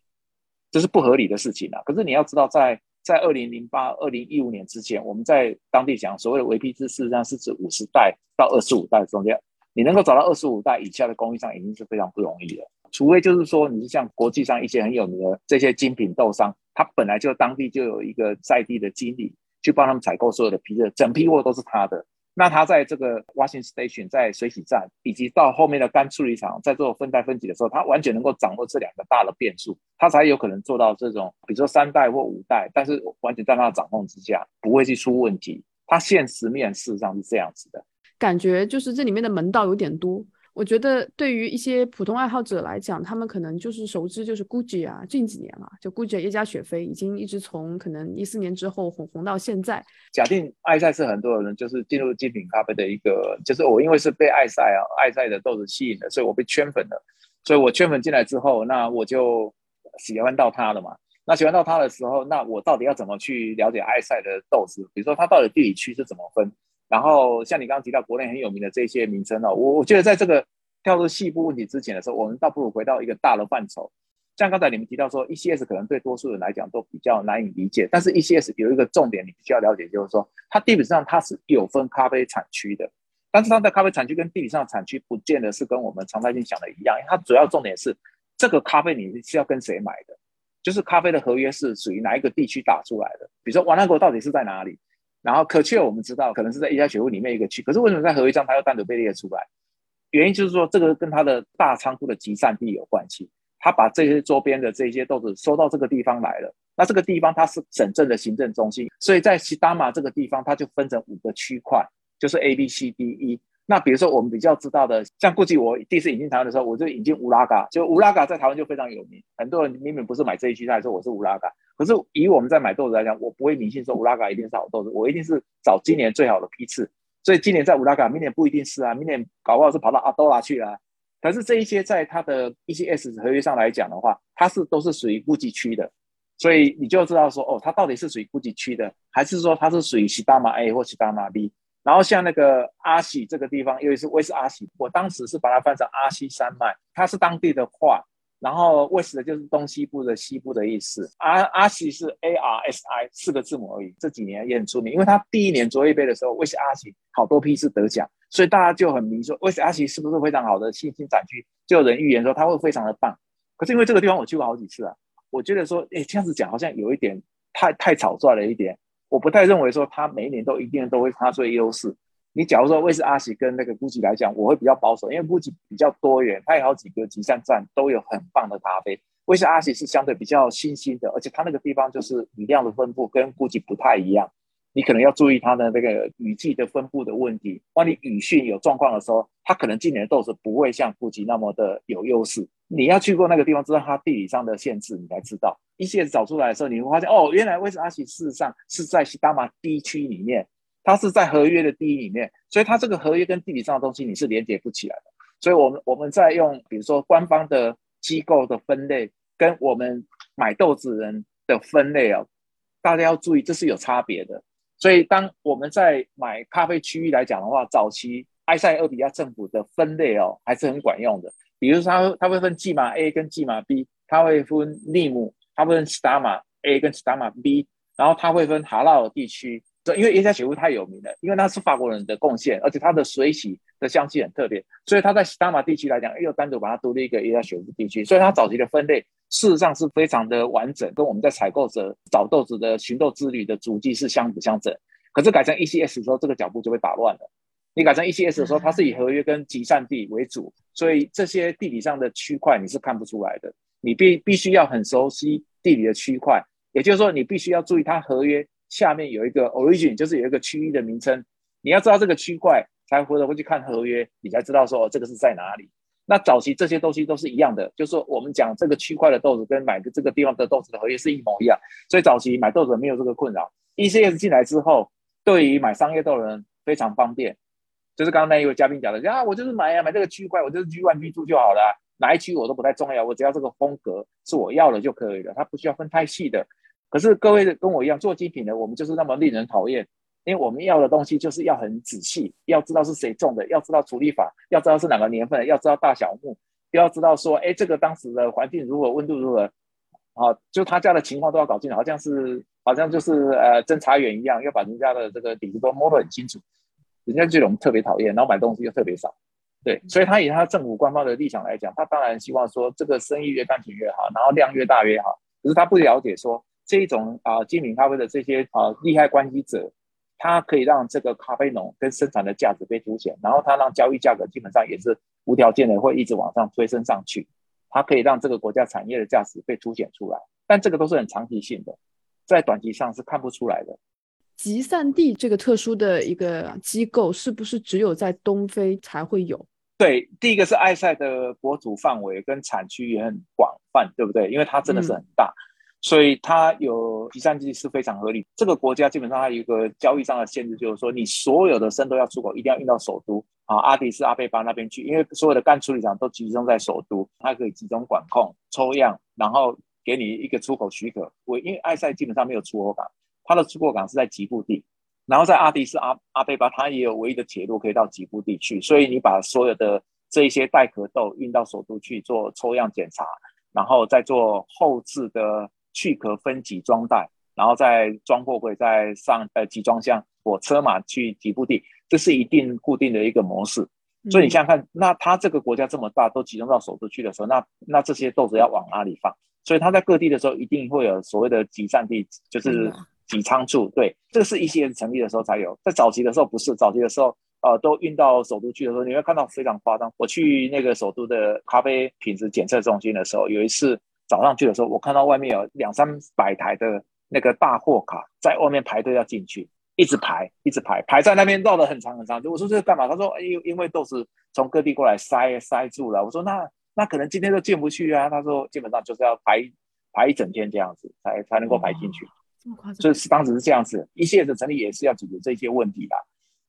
Speaker 1: 这是不合理的事情啊！可是你要知道，在在二零零八、二零一五年之前，我们在当地讲所谓的维 P 制，事实上是指五十代到二十五代中间，你能够找到二十五代以下的供应商，已经是非常不容易了。除非就是说，你是像国际上一些很有名的这些精品豆商，他本来就当地就有一个在地的经理去帮他们采购所有的批次，整批货都是他的。那他在这个 washing station 在水洗站，以及到后面的干处理厂在做分代分级的时候，他完全能够掌握这两个大的变数，他才有可能做到这种，比如说三代或五代，但是完全在他的掌控之下，不会去出问题。他现实面事实上是这样子的，
Speaker 4: 感觉就是这里面的门道有点多。我觉得对于一些普通爱好者来讲，他们可能就是熟知就是 Gucci 啊，近几年啊，就 Gucci 耶加雪菲已经一直从可能一四年之后红红到现在。
Speaker 1: 假定爱赛是很多人就是进入精品咖啡的一个，就是我因为是被爱赛啊爱赛的豆子吸引的，所以我被圈粉了。所以我圈粉进来之后，那我就喜欢到它了嘛。那喜欢到它的时候，那我到底要怎么去了解爱赛的豆子？比如说它到底地理区是怎么分？然后像你刚刚提到国内很有名的这些名称哦，我我觉得在这个跳入细部问题之前的时候，我们倒不如回到一个大的范畴。像刚才你们提到说，ECS 可能对多数人来讲都比较难以理解，但是 ECS 有一个重点你必须要了解，就是说它地理上它是有分咖啡产区的，但是它的咖啡产区跟地理上的产区不见得是跟我们常态性想的一样，因为它主要重点是这个咖啡你是要跟谁买的，就是咖啡的合约是属于哪一个地区打出来的，比如说瓦纳国到底是在哪里？然后可确我们知道可能是在一家学屋里面一个区，可是为什么在合约上它要单独被列出来？原因就是说这个跟它的大仓库的集散地有关系。它把这些周边的这些豆子收到这个地方来了，那这个地方它是省镇的行政中心，所以在西达马这个地方它就分成五个区块，就是 A B C D E。那比如说我们比较知道的，像估计我第一次引进台湾的时候，我就引进乌拉嘎，就乌拉嘎在台湾就非常有名，很多人明明不是买这一区，他说我是乌拉嘎。可是以我们在买豆子来讲，我不会迷信说乌拉嘎一定是好豆子，我一定是找今年最好的批次。所以今年在乌拉嘎，明年不一定是啊，明年搞不好是跑到阿多拉去了。可是这一些在它的 ECS 合约上来讲的话，它是都是属于估计区的，所以你就知道说，哦，它到底是属于估计区的，还是说它是属于西达马 A 或西达马 B？然后像那个阿喜这个地方，因为是威斯阿喜，我当时是把它翻成阿西山脉，它是当地的话。然后 West 就是东西部的西部的意思，阿阿喜是 A R S I 四个字母而已。这几年也很出名，因为他第一年卓越杯的时候，威斯阿喜好多批次得奖，所以大家就很迷说威斯阿喜是不是非常好的新兴展区？就有人预言说他会非常的棒。可是因为这个地方我去过好几次啊，我觉得说，哎，这样子讲好像有一点太太草率了一点。我不太认为说他每一年都一定都会发出优势。你假如说威士阿喜跟那个 GUCCI 来讲，我会比较保守，因为 GUCCI 比较多元，它有好几个集散站都有很棒的咖啡。威士阿喜是相对比较新兴的，而且它那个地方就是饮料的分布跟 GUCCI 不太一样，你可能要注意它的那个雨季的分布的问题。万一雨汛有状况的时候，它可能今年的豆子不会像富集那么的有优势。你要去过那个地方，知道它地理上的限制，你才知道。一些找出来的时候，你会发现哦，原来威斯阿喜事实上是在西达马地区里面。它是在合约的第一里面，所以它这个合约跟地理上的东西你是连接不起来的。所以，我们我们在用，比如说官方的机构的分类，跟我们买豆子人的分类哦，大家要注意，这是有差别的。所以，当我们在买咖啡区域来讲的话，早期埃塞俄比亚政府的分类哦，还是很管用的。比如说，它它会分季马 A 跟季马 B，它会分利姆，它会分斯达马 A 跟斯达马 B，然后它会分哈拉尔地区。这因为耶加雪夫太有名了，因为它是法国人的贡献，而且它的水洗的香气很特别，所以它在西达马地区来讲，又单独把它独立一个耶加雪夫地区，所以它早期的分类事实上是非常的完整，跟我们在采购者找豆子的寻豆之旅的足迹是相辅相成。可是改成 ECS 的时候，这个脚步就被打乱了。你改成 ECS 的时候，它是以合约跟集散地为主，所以这些地理上的区块你是看不出来的。你必必须要很熟悉地理的区块，也就是说，你必须要注意它合约。下面有一个 origin，就是有一个区域的名称，你要知道这个区块，才回头会去看合约，你才知道说哦，这个是在哪里。那早期这些东西都是一样的，就是说我们讲这个区块的豆子跟买的这个地方的豆子的合约是一模一样，所以早期买豆子没有这个困扰。ECS 进来之后，对于买商业豆的人非常方便，就是刚刚那一位嘉宾讲的，啊，我就是买呀，买这个区块，我就是 G one G two 就好了，哪一区我都不太重要，我只要这个风格是我要的就可以了，它不需要分太细的。可是各位跟我一样做精品的，我们就是那么令人讨厌，因为我们要的东西就是要很仔细，要知道是谁种的，要知道处理法，要知道是哪个年份，要知道大小木，要知道说，哎，这个当时的环境如何，温度如何，啊，就他家的情况都要搞清楚，好像是好像就是呃侦查员一样，要把人家的这个底子都摸得很清楚，人家这种特别讨厌，然后买东西又特别少，对，所以他以他政府官方的立场来讲，他当然希望说这个生意越干净越好，然后量越大越好，可是他不了解说。这一种啊精品咖啡的这些啊利害关系者，它可以让这个咖啡农跟生产的价值被凸显，然后它让交易价格基本上也是无条件的会一直往上推升上去，它可以让这个国家产业的价值被凸显出来。但这个都是很长期性的，在短期上是看不出来的。
Speaker 4: 集散地这个特殊的一个机构，是不是只有在东非才会有？
Speaker 1: 对，第一个是埃塞的国土范围跟产区也很广泛，对不对？因为它真的是很大。所以它有集散地是非常合理。这个国家基本上它有一个交易上的限制，就是说你所有的生都要出口，一定要运到首都啊，阿迪斯阿贝巴那边去，因为所有的干处理厂都集中在首都，它可以集中管控、抽样，然后给你一个出口许可。我因为埃塞基本上没有出口港，它的出口港是在吉布地，然后在阿迪斯阿阿贝巴，它也有唯一的铁路可以到吉布地去，所以你把所有的这一些带壳豆运到首都去做抽样检查，然后再做后置的。去壳分级装袋，然后再装货柜，再上呃集装箱，火车嘛去集布地，这是一定固定的一个模式。所以你想想看，那他这个国家这么大，都集中到首都去的时候，那那这些豆子要往哪里放？所以他在各地的时候，一定会有所谓的集散地，就是集仓处。对，这是一些成立的时候才有，在早期的时候不是，早期的时候呃都运到首都去的时候，你会看到非常夸张。我去那个首都的咖啡品质检测中心的时候，有一次。早上去的时候，我看到外面有两三百台的那个大货卡在外面排队要进去，一直排，一直排，排在那边绕得很长很长。我说这是干嘛？他说：哎，因为豆子从各地过来塞塞住了。我说那那可能今天都进不去啊。他说基本上就是要排排一整天这样子才才能够排进去。
Speaker 4: 这么夸张？
Speaker 1: 就是当时是这样子，一系列的成立也是要解决这些问题的。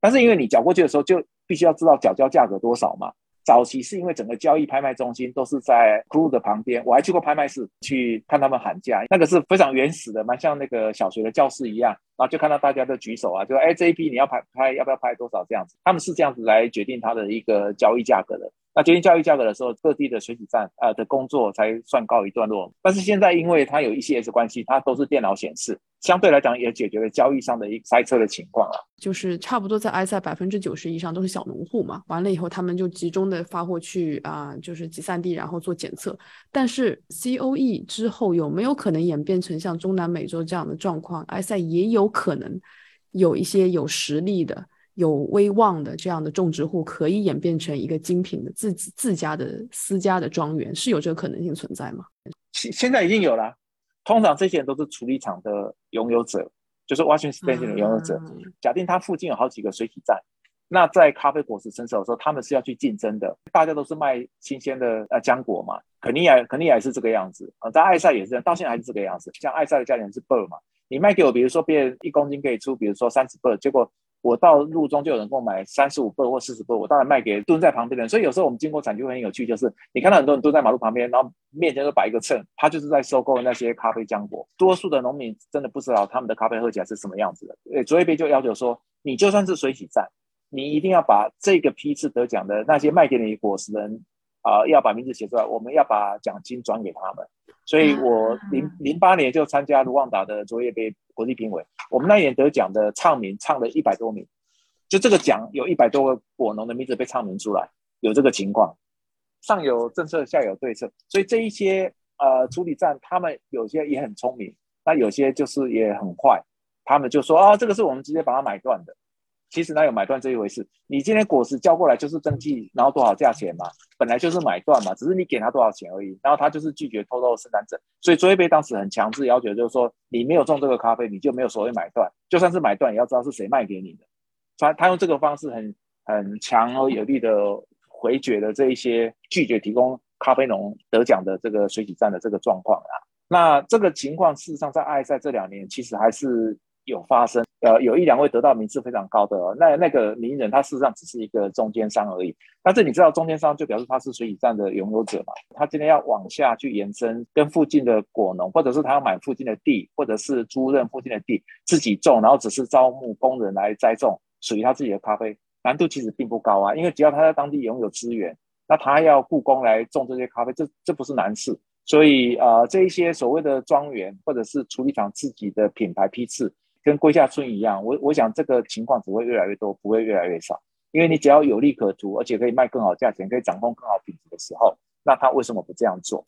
Speaker 1: 但是因为你缴过去的时候就必须要知道缴交价格多少嘛。早期是因为整个交易拍卖中心都是在 crew 的旁边，我还去过拍卖室去看他们喊价，那个是非常原始的，蛮像那个小学的教室一样，然后就看到大家都举手啊，就说哎这一批你要拍拍要不要拍多少这样子，他们是这样子来决定它的一个交易价格的。那决定交易价格的时候，各地的水洗站呃的工作才算告一段落。但是现在因为它有一些 S 关系，它都是电脑显示，相对来讲也解决了交易上的一个塞车的情况了。
Speaker 4: 就是差不多在埃塞百分之九十以上都是小农户嘛，完了以后他们就集中的发货去啊，就是集散地，然后做检测。但是 COE 之后有没有可能演变成像中南美洲这样的状况？埃塞也有可能有一些有实力的。有威望的这样的种植户可以演变成一个精品的自己自家的私家的庄园，是有这个可能性存在吗？
Speaker 1: 现现在已经有了。通常这些人都是处理厂的拥有者，就是 Washington Station 的拥有者。假定他附近有好几个水体站，那在咖啡果实成熟的时候，他们是要去竞争的。大家都是卖新鲜的呃浆果嘛，肯定也肯定也是这个样子啊。在艾塞也是这样，到现在还是这个样子。像艾塞的价钱是 bird 嘛，你卖给我，比如说别人一公斤可以出，比如说三十 bird，结果。我到路中就有人跟我买三十五个或四十个，我当然卖给蹲在旁边的人。所以有时候我们经过产区很有趣，就是你看到很多人蹲在马路旁边，然后面前都摆一个秤，他就是在收购那些咖啡浆果。多数的农民真的不知道他们的咖啡喝起来是什么样子的。诶，卓一杯就要求说，你就算是水洗站，你一定要把这个批次得奖的那些卖给你果实的人啊，要把名字写出来，我们要把奖金转给他们。所以我零零八年就参加卢旺达的卓越杯国际评委，我们那年得奖的唱名唱了一百多名，就这个奖有一百多个果农的名字被唱名出来，有这个情况，上有政策，下有对策，所以这一些呃处理站他们有些也很聪明，那有些就是也很坏，他们就说啊这个是我们直接把它买断的。其实哪有买断这一回事？你今天果实交过来就是登记，然后多少价钱嘛，本来就是买断嘛，只是你给他多少钱而已。然后他就是拒绝偷偷生产者，所以卓越杯当时很强制要求，就是说你没有种这个咖啡，你就没有所谓买断。就算是买断，也要知道是谁卖给你的。他他用这个方式很很强而有力的回绝了这一些拒绝提供咖啡农得奖的这个水洗站的这个状况啊。那这个情况事实上在埃塞这两年其实还是。有发生，呃，有一两位得到名次非常高的，那那个名人他事实上只是一个中间商而已。但是你知道中间商就表示他是水洗站的拥有者嘛？他今天要往下去延伸，跟附近的果农，或者是他要买附近的地，或者是租任附近的地自己种，然后只是招募工人来栽种属于他自己的咖啡，难度其实并不高啊。因为只要他在当地拥有资源，那他要雇工来种这些咖啡，这这不是难事。所以啊，这一些所谓的庄园或者是处理厂自己的品牌批次。跟龟下村一样，我我想这个情况只会越来越多，不会越来越少。因为你只要有利可图，而且可以卖更好价钱，可以掌控更好品质的时候，那他为什么不这样做？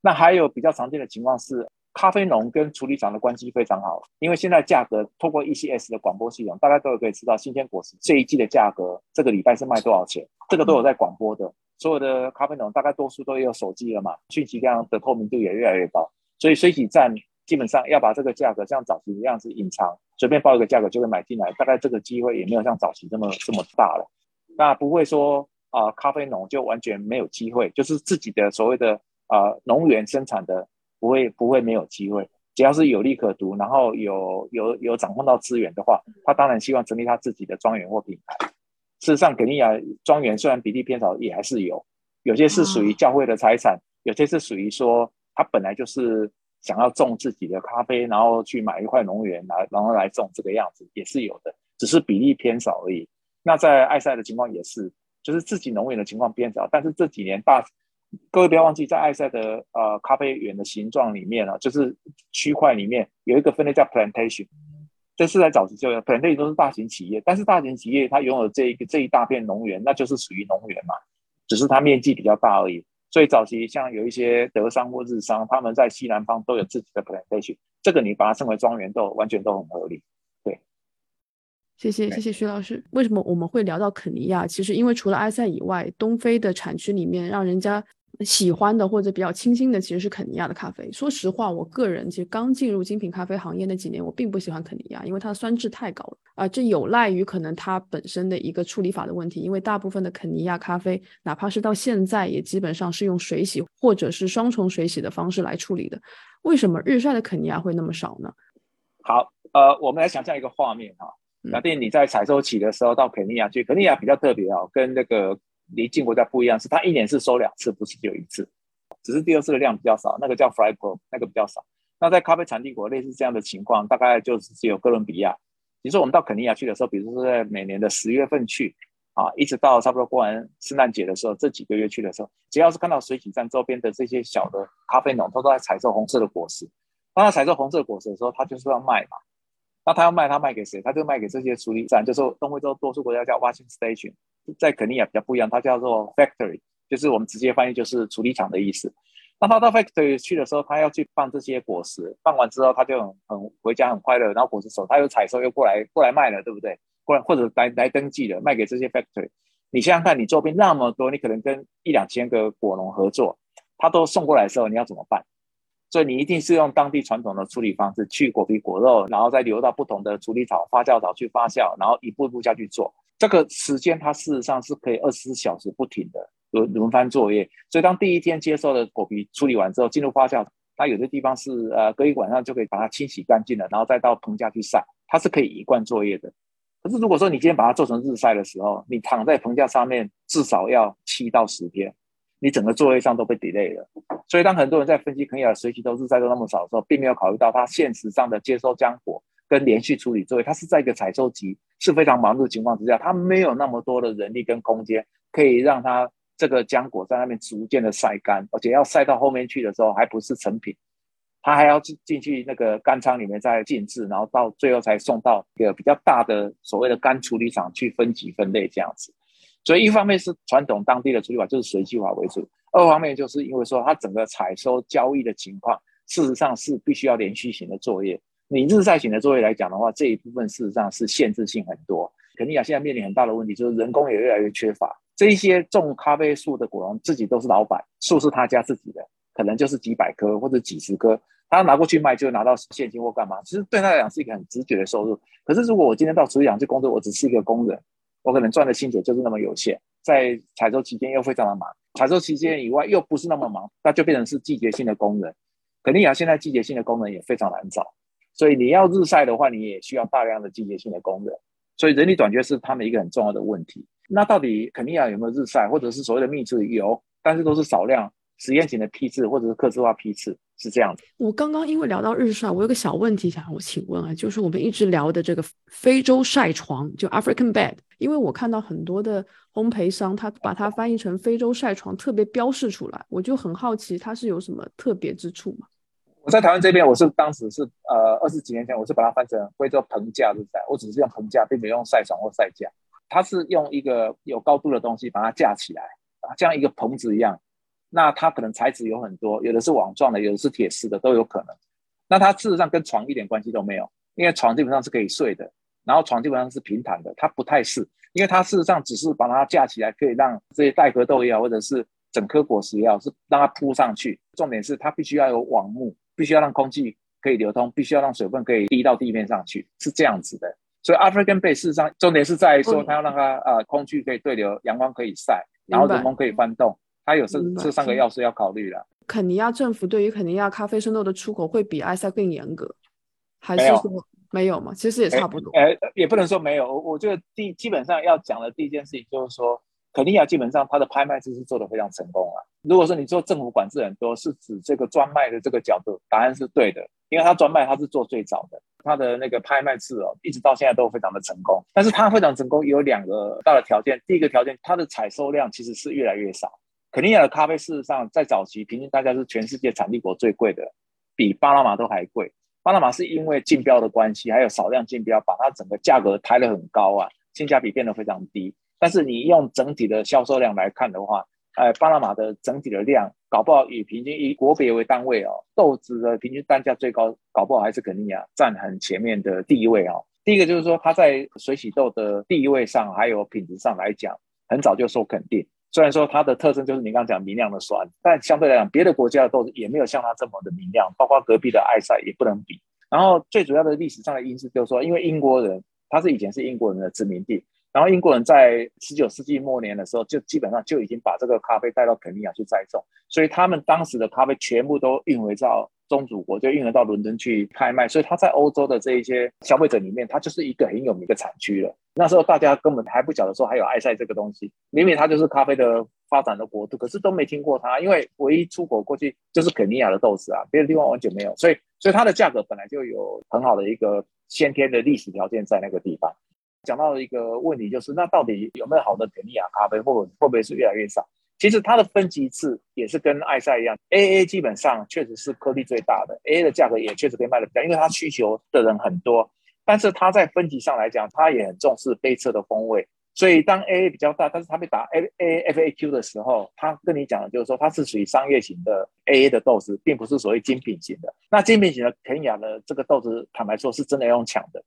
Speaker 1: 那还有比较常见的情况是，咖啡农跟处理厂的关系非常好，因为现在价格透过 ECS 的广播系统，大家都有可以知道新鲜果实这一季的价格，这个礼拜是卖多少钱，这个都有在广播的。所有的咖啡农大概多数都有手机了嘛，讯息量的透明度也越来越高，所以水洗站基本上要把这个价格像早期一样子隐藏，随便报一个价格就会买进来，大概这个机会也没有像早期这么这么大了。那不会说啊，咖啡农就完全没有机会，就是自己的所谓的啊农园生产的不会不会没有机会，只要是有利可图，然后有有有掌控到资源的话，他当然希望成立他自己的庄园或品牌。事实上，肯尼亚庄园虽然比例偏少，也还是有，有些是属于教会的财产，有些是属于说他本来就是想要种自己的咖啡，然后去买一块农园来，然后来种这个样子，也是有的，只是比例偏少而已。那在埃塞的情况也是，就是自己农园的情况偏少，但是这几年大，各位不要忘记，在埃塞的呃咖啡园的形状里面啊，就是区块里面有一个分类叫 plantation。这是在早期就有 plantation 都是大型企业，但是大型企业它拥有这一个这一大片农园，那就是属于农园嘛，只是它面积比较大而已。所以早期像有一些德商或日商，他们在西南方都有自己的 plantation，这个你把它称为庄园，都完全都很合理。对，
Speaker 4: 谢谢谢谢徐老师。为什么我们会聊到肯尼亚？其实因为除了埃塞以外，东非的产区里面让人家。喜欢的或者比较清新的其实是肯尼亚的咖啡。说实话，我个人其实刚进入精品咖啡行业那几年，我并不喜欢肯尼亚，因为它的酸质太高了啊。这有赖于可能它本身的一个处理法的问题，因为大部分的肯尼亚咖啡，哪怕是到现在，也基本上是用水洗或者是双重水洗的方式来处理的。为什么日晒的肯尼亚会那么少呢？
Speaker 1: 好，呃，我们来想象一个画面哈，假定你在采收期的时候到肯尼亚去，肯尼亚比较特别哦，跟那个。离境国家不一样，是它一年是收两次，不是只有一次，只是第二次的量比较少。那个叫 f r y Pro，那个比较少。那在咖啡产地国类似这样的情况，大概就是只有哥伦比亚。你说我们到肯尼亚去的时候，比如说在每年的十月份去啊，一直到差不多过完圣诞节的时候，这几个月去的时候，只要是看到水洗站周边的这些小的咖啡农，都都在采收红色的果实。当他采收红色果实的时候，他就是要卖嘛。那他要卖，他卖给谁？他就卖给这些处理站，就是东非洲多数国家叫 washing station，在肯尼亚比较不一样，它叫做 factory，就是我们直接翻译就是处理厂的意思。那他到 factory 去的时候，他要去放这些果实，放完之后他就很很回家很快乐，然后果实手他又采收又过来过来卖了，对不对？过来或者来来登记的，卖给这些 factory。你想想看，你周边那么多，你可能跟一两千个果农合作，他都送过来的时候，你要怎么办？所以你一定是用当地传统的处理方式去果皮果肉，然后再流到不同的处理厂、发酵槽去发酵，然后一步一步下去做。这个时间它事实上是可以二十四小时不停的轮轮番作业。所以当第一天接收的果皮处理完之后进入发酵，它有的地方是呃隔一晚上就可以把它清洗干净了，然后再到棚架去晒，它是可以一贯作业的。可是如果说你今天把它做成日晒的时候，你躺在棚架上面至少要七到十天。你整个作业上都被 delay 了，所以当很多人在分析肯尼亚水洗都日晒都那么少的时候，并没有考虑到它现实上的接收浆果跟连续处理作业，它是在一个采收期是非常忙碌的情况之下，它没有那么多的人力跟空间可以让它这个浆果在那边逐渐的晒干，而且要晒到后面去的时候还不是成品，它还要进进去那个干仓里面再静置，然后到最后才送到一个比较大的所谓的干处理厂去分级分类这样子。所以一方面是传统当地的处理法就是随机化为主，二方面就是因为说它整个采收交易的情况，事实上是必须要连续型的作业。你日晒型的作业来讲的话，这一部分事实上是限制性很多。肯尼亚现在面临很大的问题，就是人工也越来越缺乏。这一些种咖啡树的果农自己都是老板，树是他家自己的，可能就是几百棵或者几十棵，他拿过去卖就拿到现金或干嘛，其实对他来讲是一个很直觉的收入。可是如果我今天到处理厂去工作，我只是一个工人。我可能赚的薪水就是那么有限，在采收期间又非常的忙，采收期间以外又不是那么忙，那就变成是季节性的工人。肯定亚现在季节性的工人也非常难找，所以你要日晒的话，你也需要大量的季节性的工人，所以人力短缺是他们一个很重要的问题。那到底肯定亚有没有日晒，或者是所谓的密制有，但是都是少量。实验型的批次或者是刻字化批次是这样子。
Speaker 4: 我刚刚因为聊到日晒，我有个小问题想我请问啊，就是我们一直聊的这个非洲晒床，就 African bed，因为我看到很多的烘焙商，他把它翻译成非洲晒床，特别标示出来，我就很好奇它是有什么特别之处吗？
Speaker 1: 在台湾这边，我是当时是呃二十几年前，我是把它翻成贵州棚架日晒，我只是用棚架，并没有用晒床或晒架，它是用一个有高度的东西把它架起来啊，像一个棚子一样。那它可能材质有很多，有的是网状的，有的是铁丝的，都有可能。那它事实上跟床一点关系都没有，因为床基本上是可以睡的，然后床基本上是平坦的，它不太是，因为它事实上只是把它架起来，可以让这些带壳豆也好，或者是整颗果实也好，是让它铺上去。重点是它必须要有网目，必须要让空气可以流通，必须要让水分可以滴到地面上去，是这样子的。所以 African Bay 事实上重点是在说，它要让它呃空气可以对流，阳光可以晒，然后人工可以翻动，它有这这三个要素要考虑的。
Speaker 4: 肯尼亚政府对于肯尼亚咖啡生豆的出口会比埃塞更严格，还是说没有吗？其实也差不多。
Speaker 1: 哎，也不能说没有。我我觉得第基本上要讲的第一件事情就是说，肯尼亚基本上它的拍卖制是做的非常成功啊。如果说你说政府管制很多，是指这个专卖的这个角度，答案是对的，因为它专卖它是做最早的。它的那个拍卖制哦，一直到现在都非常的成功。但是它非常成功有两个大的条件，第一个条件，它的采收量其实是越来越少。肯尼亚的咖啡事实上在早期平均大概是全世界产地国最贵的，比巴拿马都还贵。巴拿马是因为竞标的关系，还有少量竞标，把它整个价格抬得很高啊，性价比变得非常低。但是你用整体的销售量来看的话，呃，巴拿马的整体的量，搞不好以平均以国别为单位哦，豆子的平均单价最高，搞不好还是肯尼亚占很前面的第一位哦。第一个就是说，它在水洗豆的地位上，还有品质上来讲，很早就受肯定。虽然说它的特征就是你刚刚讲明亮的酸，但相对来讲，别的国家的豆子也没有像它这么的明亮，包括隔壁的埃塞也不能比。然后最主要的历史上的因素就是说，因为英国人，他是以前是英国人的殖民地。然后英国人在十九世纪末年的时候，就基本上就已经把这个咖啡带到肯尼亚去栽种，所以他们当时的咖啡全部都运回到中主国，就运回到伦敦去拍卖。所以他在欧洲的这一些消费者里面，他就是一个很有名的产区了。那时候大家根本还不晓得说还有埃塞这个东西，明明它就是咖啡的发展的国度，可是都没听过它，因为唯一出口过去就是肯尼亚的豆子啊，别的地方完全没有。所以，所以它的价格本来就有很好的一个先天的历史条件在那个地方。讲到一个问题，就是那到底有没有好的肯尼亚咖啡，或会不会是越来越少？其实它的分级次也是跟埃塞一样，A A 基本上确实是颗粒最大的，A A 的价格也确实可以卖得比较，因为它需求的人很多。但是它在分级上来讲，它也很重视杯测的风味。所以当 A A 比较大，但是它被打 A A F A Q 的时候，它跟你讲的就是说它是属于商业型的 A A 的豆子，并不是所谓精品型的。那精品型的肯尼亚的这个豆子，坦白说是真的要用抢的。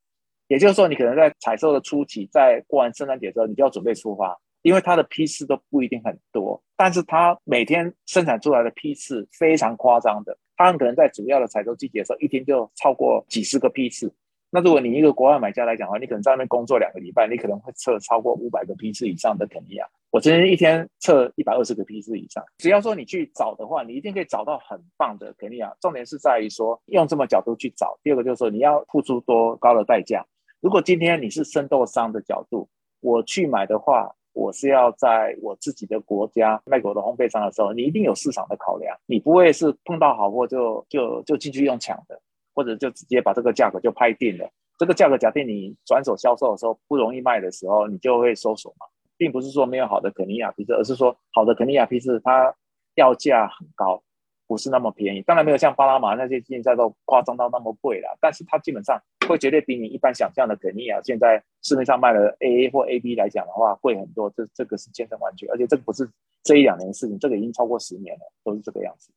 Speaker 1: 也就是说，你可能在采收的初期，在过完圣诞节之后，你就要准备出发，因为它的批次都不一定很多，但是它每天生产出来的批次非常夸张的，它很可能在主要的采收季节的时候，一天就超过几十个批次。那如果你一个国外买家来讲的话，你可能在那边工作两个礼拜，你可能会测超过五百个批次以上的肯尼亚。我今天一天测一百二十个批次以上，只要说你去找的话，你一定可以找到很棒的肯尼亚。重点是在于说用这么角度去找，第二个就是说你要付出多高的代价。如果今天你是生豆商的角度，我去买的话，我是要在我自己的国家卖给我的烘焙商的时候，你一定有市场的考量，你不会是碰到好货就就就进去用抢的，或者就直接把这个价格就拍定了。这个价格假定你转手销售的时候不容易卖的时候，你就会收手嘛，并不是说没有好的肯尼亚批次，而是说好的肯尼亚批次它要价很高。不是那么便宜，当然没有像巴拿马那些现在都夸张到那么贵了，但是它基本上会绝对比你一般想象的肯尼亚现在市面上卖的 A A 或 A B 来讲的话贵很多，这这个是千真万确，而且这个不是这一两年的事情，这个已经超过十年了，都是这个样子。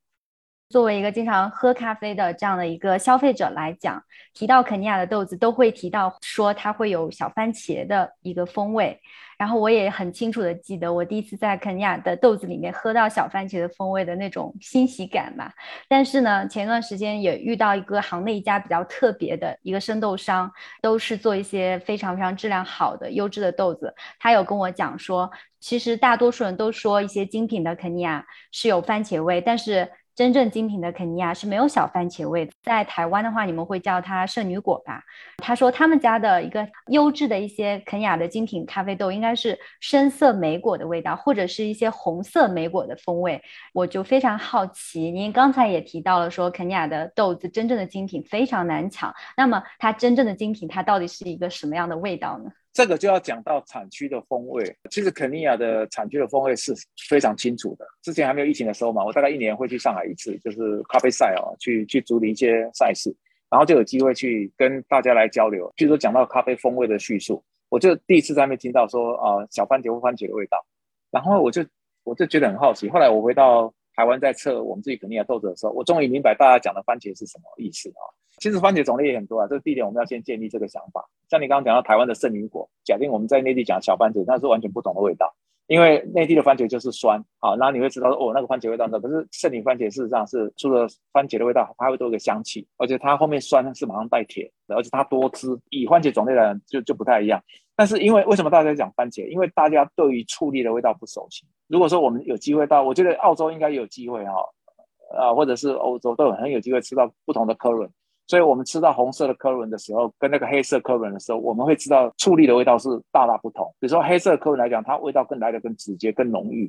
Speaker 2: 作为一个经常喝咖啡的这样的一个消费者来讲，提到肯尼亚的豆子，都会提到说它会有小番茄的一个风味。然后我也很清楚的记得，我第一次在肯尼亚的豆子里面喝到小番茄的风味的那种欣喜感嘛。但是呢，前段时间也遇到一个行内一家比较特别的一个生豆商，都是做一些非常非常质量好的优质的豆子。他有跟我讲说，其实大多数人都说一些精品的肯尼亚是有番茄味，但是。真正精品的肯尼亚是没有小番茄味的，在台湾的话，你们会叫它圣女果吧？他说他们家的一个优质的一些肯尼亚的精品咖啡豆，应该是深色莓果的味道，或者是一些红色莓果的风味。我就非常好奇，您刚才也提到了说肯尼亚的豆子真正的精品非常难抢，那么它真正的精品它到底是一个什么样的味道呢？
Speaker 1: 这个就要讲到产区的风味。其实肯尼亚的产区的风味是非常清楚的。之前还没有疫情的时候嘛，我大概一年会去上海一次，就是咖啡赛哦，去去主理一些赛事，然后就有机会去跟大家来交流。譬如说讲到咖啡风味的叙述，我就第一次在那边听到说啊小番茄或番茄的味道，然后我就我就觉得很好奇。后来我回到台湾在测我们自己肯尼亚豆子的时候，我终于明白大家讲的番茄是什么意思啊。其实番茄种类也很多啊，这个地点我们要先建立这个想法。像你刚刚讲到台湾的圣女果，假定我们在内地讲小番茄，那是完全不同的味道。因为内地的番茄就是酸，好，那你会知道哦，那个番茄味道呢？可是圣女番茄事实上是除了番茄的味道，它会多一个香气，而且它后面酸是马上带甜，而且它多汁，以番茄种类来讲就就不太一样。但是因为为什么大家讲番茄？因为大家对于醋栗的味道不熟悉。如果说我们有机会到，我觉得澳洲应该有机会哈，啊，或者是欧洲都有很有机会吃到不同的科伦。所以我们吃到红色的科伦的时候，跟那个黑色科伦的时候，我们会知道醋栗的味道是大大不同。比如说黑色科伦来讲，它味道更来的更直接、更浓郁；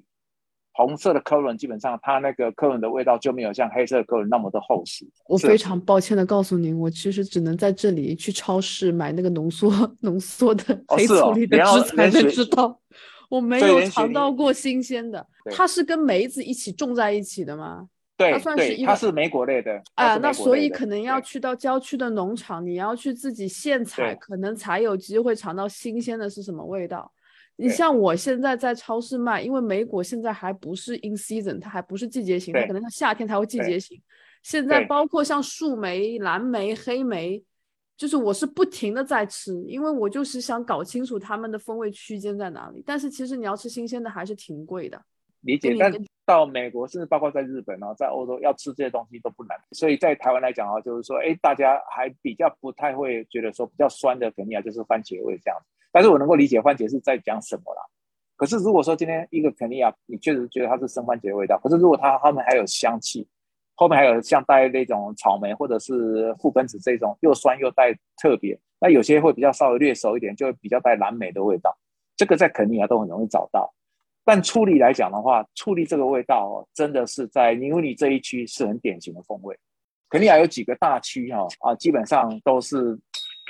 Speaker 1: 红色的科伦基本上它那个科伦的味道就没有像黑色科伦那么的厚实。
Speaker 4: 我非常抱歉的告诉您，我其实只能在这里去超市买那个浓缩浓缩的黑醋栗的汁才能知道，我没有尝到过新鲜的。它是跟梅子一起种在一起的吗？
Speaker 1: 对，
Speaker 4: 它算是一
Speaker 1: 它是莓果类的
Speaker 4: 啊，那所以可能要去到郊区的农场，你要去自己现采，可能才有机会尝到新鲜的是什么味道。你像我现在在超市卖，因为莓果现在还不是 in season，它还不是季节型，它可能它夏天才会季节型。现在包括像树莓、蓝莓、黑莓，就是我是不停的在吃，因为我就是想搞清楚它们的风味区间在哪里。但是其实你要吃新鲜的还是挺贵的。
Speaker 1: 理解，但到美国甚至包括在日本啊，在欧洲要吃这些东西都不难。所以在台湾来讲啊，就是说，哎，大家还比较不太会觉得说比较酸的肯尼亚就是番茄味这样子。但是我能够理解番茄是在讲什么啦。可是如果说今天一个肯尼亚，你确实觉得它是生番茄的味道，可是如果它后面还有香气，后面还有像带那种草莓或者是覆盆子这种又酸又带特别，那有些会比较稍微略熟一点，就会比较带蓝莓的味道。这个在肯尼亚都很容易找到。但处理来讲的话，处理这个味道哦，真的是在尼乌尼这一区是很典型的风味。肯尼亚有几个大区哈啊，基本上都是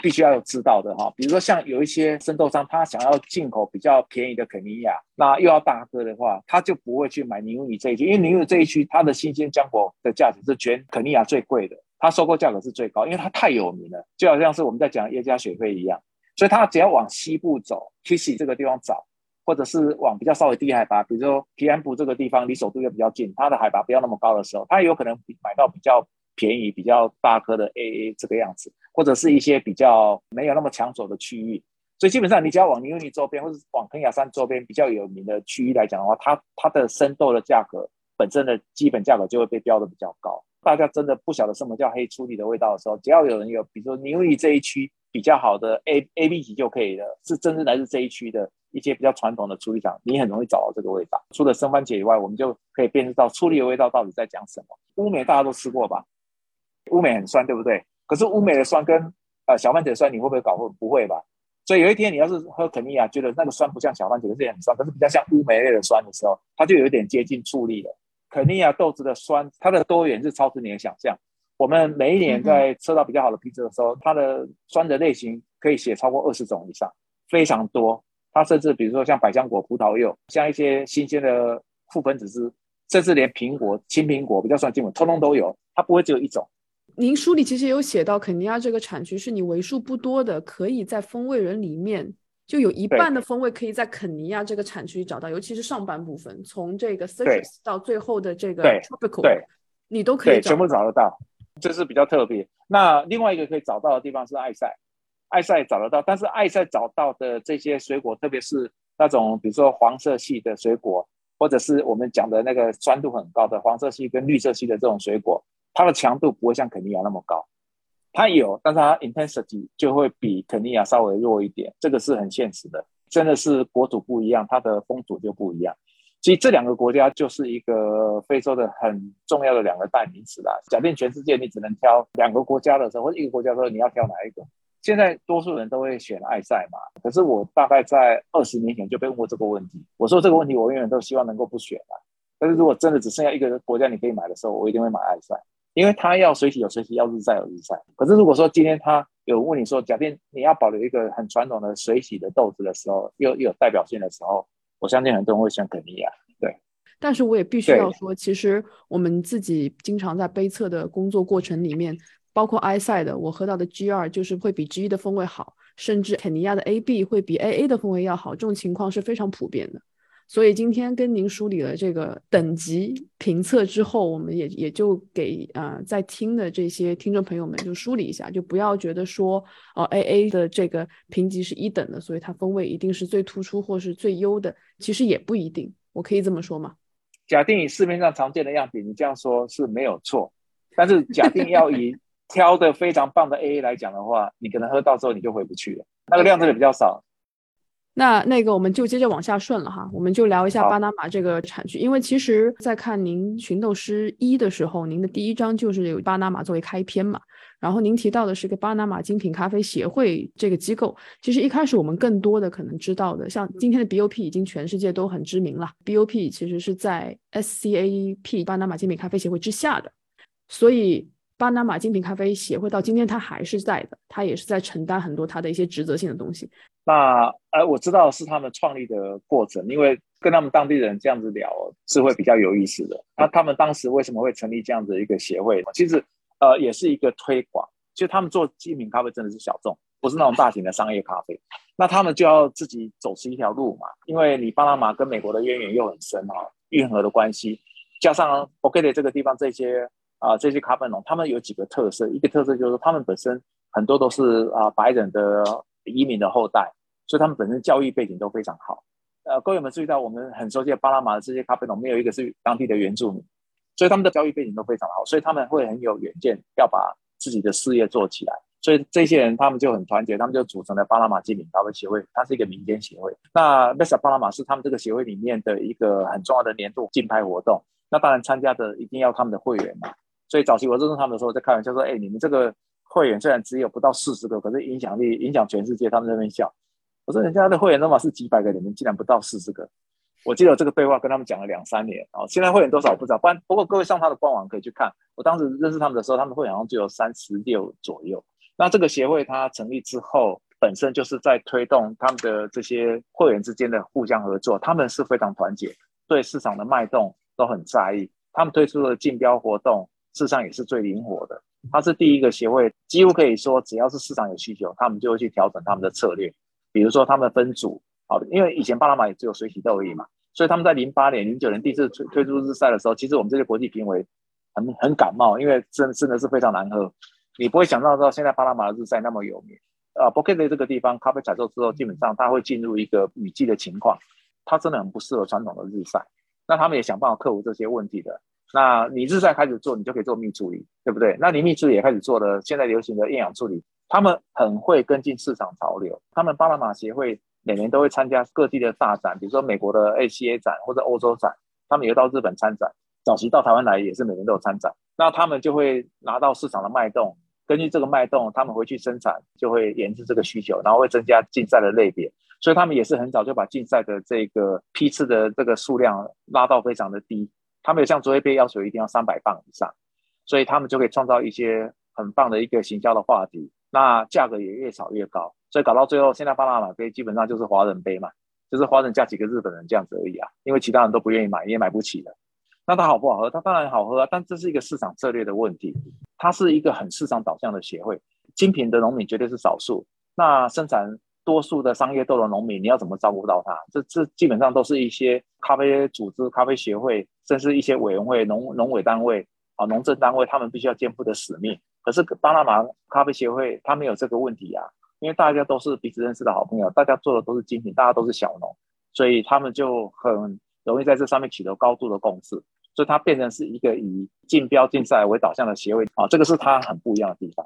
Speaker 1: 必须要知道的哈。比如说像有一些生豆商，他想要进口比较便宜的肯尼亚，那又要大哥的话，他就不会去买尼乌尼这一区，因为尼乌尼这一区它的新鲜浆果的价值是全肯尼亚最贵的，它收购价格是最高，因为它太有名了，就好像是我们在讲耶加雪菲一样，所以它只要往西部走，Kissy 这个地方找。或者是往比较稍微低海拔，比如说皮安布这个地方离首都又比较近，它的海拔不要那么高的时候，它有可能买到比较便宜、比较大颗的 AA 这个样子，或者是一些比较没有那么抢手的区域。所以基本上你只要往尼欧尼周边，或者往肯亚山周边比较有名的区域来讲的话，它它的生豆的价格本身的基本价格就会被标的比较高。大家真的不晓得什么叫黑粗粒的味道的时候，只要有人有，比如说尼欧尼这一区比较好的 A A B 级就可以了，是真正来自这一区的。一些比较传统的处理厂，你很容易找到这个味道。除了生番茄以外，我们就可以辨识到醋栗的味道到底在讲什么。乌梅大家都吃过吧？乌梅很酸，对不对？可是乌梅的酸跟呃小番茄的酸，你会不会搞混？不会吧？所以有一天你要是喝肯尼亚，觉得那个酸不像小番茄，可是也很酸，可是比较像乌梅类的酸的时候，它就有点接近醋栗了。肯尼亚豆子的酸，它的多元是超出你的想象。我们每一年在吃到比较好的批次的时候，它的酸的类型可以写超过二十种以上，非常多。它甚至比如说像百香果、葡萄柚，像一些新鲜的覆盆子汁，甚至连苹果、青苹果比较酸、金果，通通都有。它不会只有一种。
Speaker 4: 您书里其实有写到，肯尼亚这个产区是你为数不多的可以在风味人里面就有一半的风味可以在肯尼亚这个产区找到，尤其是上半部分，从这个 citrus 到最后的这个 tropical，
Speaker 1: 对，
Speaker 4: 你都可以
Speaker 1: 全部找得到。这是比较特别。那另外一个可以找到的地方是埃塞。艾塞找得到，但是艾塞找到的这些水果，特别是那种比如说黄色系的水果，或者是我们讲的那个酸度很高的黄色系跟绿色系的这种水果，它的强度不会像肯尼亚那么高。它有，但是它 intensity 就会比肯尼亚稍微弱一点，这个是很现实的。真的是国土不一样，它的风土就不一样。所以这两个国家就是一个非洲的很重要的两个代名词啦。假定全世界你只能挑两个国家的时候，或者一个国家的时候，你要挑哪一个？现在多数人都会选爱赛嘛，可是我大概在二十年前就被问过这个问题。我说这个问题我永远都希望能够不选啊。但是如果真的只剩下一个国家你可以买的时候，我一定会买爱赛，因为它要水洗有水洗，要日晒有日晒。可是如果说今天他有问你说，假定你要保留一个很传统的水洗的豆子的时候，又又有代表性的时候，我相信很多人会选肯尼亚。对，
Speaker 4: 但是我也必须要说，其实我们自己经常在杯测的工作过程里面。包括埃塞的，我喝到的 G 二就是会比 G 一的风味好，甚至肯尼亚的 AB 会比 AA 的风味要好，这种情况是非常普遍的。所以今天跟您梳理了这个等级评测之后，我们也也就给呃在听的这些听众朋友们就梳理一下，就不要觉得说哦 A A 的这个评级是一等的，所以它风味一定是最突出或是最优的，其实也不一定。我可以这么说吗？
Speaker 1: 假定以市面上常见的样品，你这样说是没有错。但是假定要以挑的非常棒的 A A 来讲的话，你可能喝到之后你就回不去了。那个量真的比较少。
Speaker 4: 那那个我们就接着往下顺了哈，我们就聊一下巴拿马这个产区，因为其实，在看您《寻豆师一》的时候，您的第一章就是有巴拿马作为开篇嘛。然后您提到的是个巴拿马精品咖啡协会这个机构，其实一开始我们更多的可能知道的，像今天的 BOP 已经全世界都很知名了，BOP 其实是在 SCAP 巴拿马精品咖啡协会之下的，所以。巴拿马精品咖啡协会到今天它还是在的，它也是在承担很多它的一些职责性的东西。
Speaker 1: 那呃，我知道是他们创立的过程，因为跟他们当地人这样子聊是会比较有意思的。那他们当时为什么会成立这样子一个协会？其实呃，也是一个推广。其实他们做精品咖啡真的是小众，不是那种大型的商业咖啡。那他们就要自己走出一条路嘛，因为你巴拿马跟美国的渊源又很深啊，运河的关系，加上 o k 这个地方这些。啊，这些咖啡农他们有几个特色，一个特色就是他们本身很多都是啊白人的移民的后代，所以他们本身教育背景都非常好。呃，各位有没有注意到，我们很熟悉的巴拿马的这些咖啡农，没有一个是当地的原住民，所以他们的教育背景都非常好，所以他们会很有远见，要把自己的事业做起来。所以这些人他们就很团结，他们就组成了巴拿马精品咖啡协会，它是一个民间协会。那 Mesa 巴拿马是他们这个协会里面的一个很重要的年度竞拍活动。那当然参加的一定要他们的会员嘛。所以早期我认识他们的时候，在开玩笑说：“哎，你们这个会员虽然只有不到四十个，可是影响力影响全世界。”他们在那边笑。我说：“人家的会员那么是几百个，你们竟然不到四十个。”我记得这个对话跟他们讲了两三年啊。现在会员多少不知道，不然不过各位上他的官网可以去看。我当时认识他们的时候，他们会员好像只有三十六左右。那这个协会它成立之后，本身就是在推动他们的这些会员之间的互相合作。他们是非常团结，对市场的脉动都很在意。他们推出的竞标活动。事实上也是最灵活的，它是第一个协会，几乎可以说只要是市场有需求，他们就会去调整他们的策略。比如说他们分组，好，因为以前巴拿马也只有水洗豆而已嘛，所以他们在零八年、零九年第一次推推出日赛的时候，其实我们这些国际评委很很感冒，因为真真的是非常难喝。你不会想到到现在巴拿马的日赛那么有名啊。b o k e t 这个地方咖啡采收之后，基本上它会进入一个雨季的情况，它真的很不适合传统的日晒。那他们也想办法克服这些问题的。那你日晒开始做，你就可以做蜜处理，对不对？那你蜜处理也开始做了，现在流行的厌氧处理，他们很会跟进市场潮流。他们巴拿马协会每年都会参加各地的大展，比如说美国的 ACA 展或者欧洲展，他们也到日本参展。早期到台湾来也是每年都有参展。那他们就会拿到市场的脉动，根据这个脉动，他们回去生产，就会研制这个需求，然后会增加竞赛的类别。所以他们也是很早就把竞赛的这个批次的这个数量拉到非常的低。他们有像卓越杯要求一定要三百磅以上，所以他们就可以创造一些很棒的一个行销的话题，那价格也越炒越高，所以搞到最后，现在巴拿马杯基本上就是华人杯嘛，就是华人加几个日本人这样子而已啊，因为其他人都不愿意买，也买不起的。那它好不好喝？它当然好喝啊，但这是一个市场策略的问题。它是一个很市场导向的协会，精品的农民绝对是少数，那生产。多数的商业豆的农民，你要怎么照顾到他？这这基本上都是一些咖啡组织、咖啡协会，甚至一些委员会、农农委单位啊、农政单位，他们必须要肩负的使命。可是巴拿马咖啡协会他没有这个问题啊，因为大家都是彼此认识的好朋友，大家做的都是精品，大家都是小农，所以他们就很容易在这上面取得高度的共识，所以它变成是一个以竞标竞赛为导向的协会啊，这个是它很不一样的地方。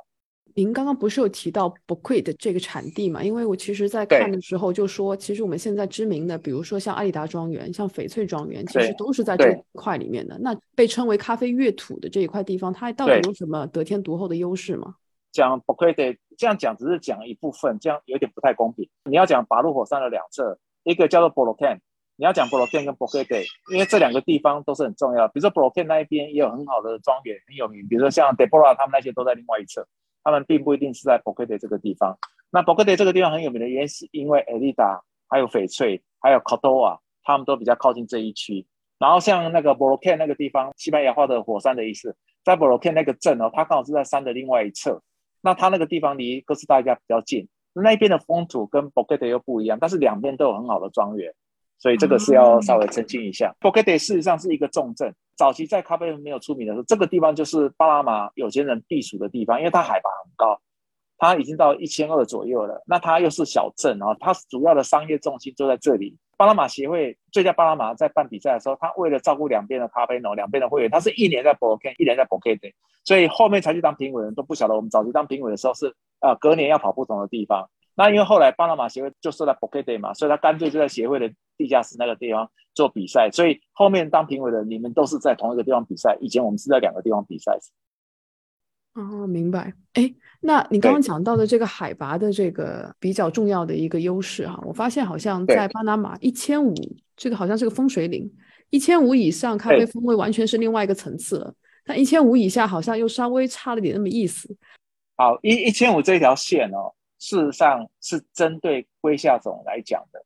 Speaker 4: 您刚刚不是有提到 b o q u e 的这个产地嘛？因为我其实在看的时候就说，其实我们现在知名的，比如说像阿里达庄园、像翡翠庄园，其实都是在这一块里面的。那被称为咖啡乐土的这一块地方，它到底有什么得天独厚的优势吗？
Speaker 1: 讲 b o q u e 这样讲只是讲一部分，这样有点不太公平。你要讲八路火山的两侧，一个叫做 b o l o k a n 你要讲 b o l o k a n 跟 Bookit，因为这两个地方都是很重要。比如说 b o l o k a n 那一边也有很好的庄园，很有名。比如说像 Deborah 他们那些都在另外一侧。他们并不一定是在 b o k e t 这个地方。那 b o k e t 这个地方很有名的原因，是因为 Elida 还有翡翠还有 Cordova，他们都比较靠近这一区。然后像那个 b o r o k a n 那个地方，西班牙话的火山的意思，在 b o r o k a n 那个镇哦，它刚好是在山的另外一侧。那它那个地方离哥斯达黎加比较近，那边的风土跟 b o k e t 又不一样，但是两边都有很好的庄园，所以这个是要稍微澄清一下。b o k e d 事实上是一个重镇，早期在咖啡没有出名的时候，这个地方就是巴拿马有钱人避暑的地方，因为它海拔很高，它已经到一千二左右了。那它又是小镇然后，它主要的商业重心就在这里。巴拿马协会最佳巴拿马在办比赛的时候，他为了照顾两边的咖啡农、两边的会员，他是一年在 b o k 一年在 b o k e 所以后面才去当评委人都不晓得我们早期当评委的时候是呃隔年要跑不同的地方。那因为后来巴拿马协会就设在 b o k e 嘛，所以他干脆就在协会的。地下室那个地方做比赛，所以后面当评委的你们都是在同一个地方比赛。以前我们是在两个地方比赛。
Speaker 4: 哦，明白。哎，那你刚刚讲到的这个海拔的这个比较重要的一个优势哈，我发现好像在巴拿马一千五，这个好像是个风水岭，一千五以上咖啡风味完全是另外一个层次了。但一千五以下好像又稍微差了点那么意思。
Speaker 1: 好，一一千五这条线哦，事实上是针对龟下种来讲的。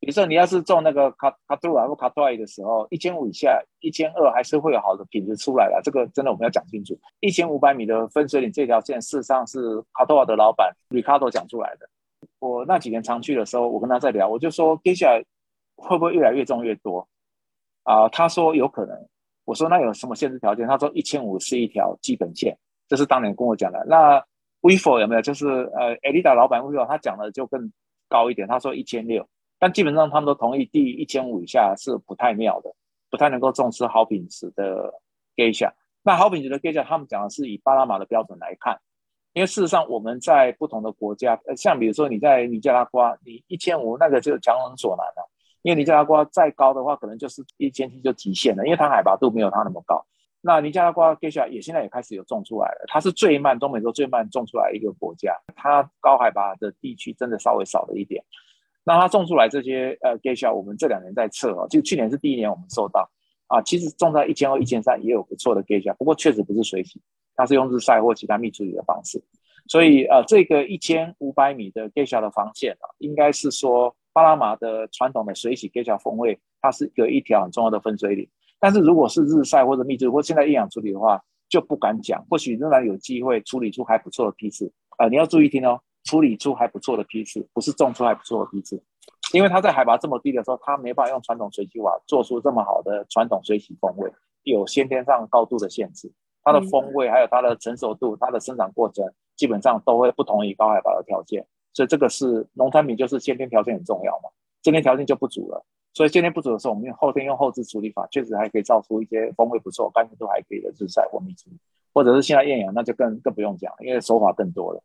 Speaker 1: 比如说，你要是种那个卡卡杜拉或卡杜埃的时候，一千五以下、一千二还是会有好的品质出来的。这个真的我们要讲清楚。一千五百米的分水岭这条线，事实上是卡杜瓦的老板 Ricardo 讲出来的。我那几年常去的时候，我跟他在聊，我就说接下来会不会越来越种越多啊？他说有可能。我说那有什么限制条件？他说一千五是一条基本线，这是当年跟我讲的。那 Vivo 有没有？就是呃 e l i d a 老板 Vivo 他讲的就更高一点，他说一千六。但基本上他们都同意，第一千五以下是不太妙的，不太能够重视好品质的 Geisha。那好品质的 ge 下他们讲的是以巴拿马的标准来看，因为事实上我们在不同的国家，呃，像比如说你在尼加拉瓜，你一千五那个就强人所难了，因为尼加拉瓜再高的话，可能就是一千七就极限了，因为它海拔度没有它那么高。那尼加拉瓜 ge 下也现在也开始有种出来了，它是最慢中美洲最慢种出来一个国家，它高海拔的地区真的稍微少了一点。那它种出来这些呃 g e s h a 我们这两年在测啊，就去年是第一年我们收到啊，其实种在一千二、一千三也有不错的 g e s h a 不过确实不是水洗，它是用日晒或其他密处理的方式，所以呃这个一千五百米的 g e s h a 的防线啊，应该是说巴拿马的传统的水洗 g e s h a 风味，它是有一条很重要的分水岭。但是如果是日晒或者密处理或现在厌氧处理的话，就不敢讲，或许仍然有机会处理出还不错的批次啊，你要注意听哦。处理出还不错的批次，不是种出还不错的批次，因为它在海拔这么低的时候，它没办法用传统水洗瓦做出这么好的传统水洗风味，有先天上高度的限制，它的风味还有它的成熟度、它的生长过程，基本上都会不同于高海拔的条件，所以这个是农产品就是先天条件很重要嘛，先天条件就不足了，所以先天不足的时候，我们用后天用后置处理法，确实还可以造出一些风味不错、干净度还可以的日晒或蜜处理，或者是现在艳阳，那就更更不用讲，因为手法更多了。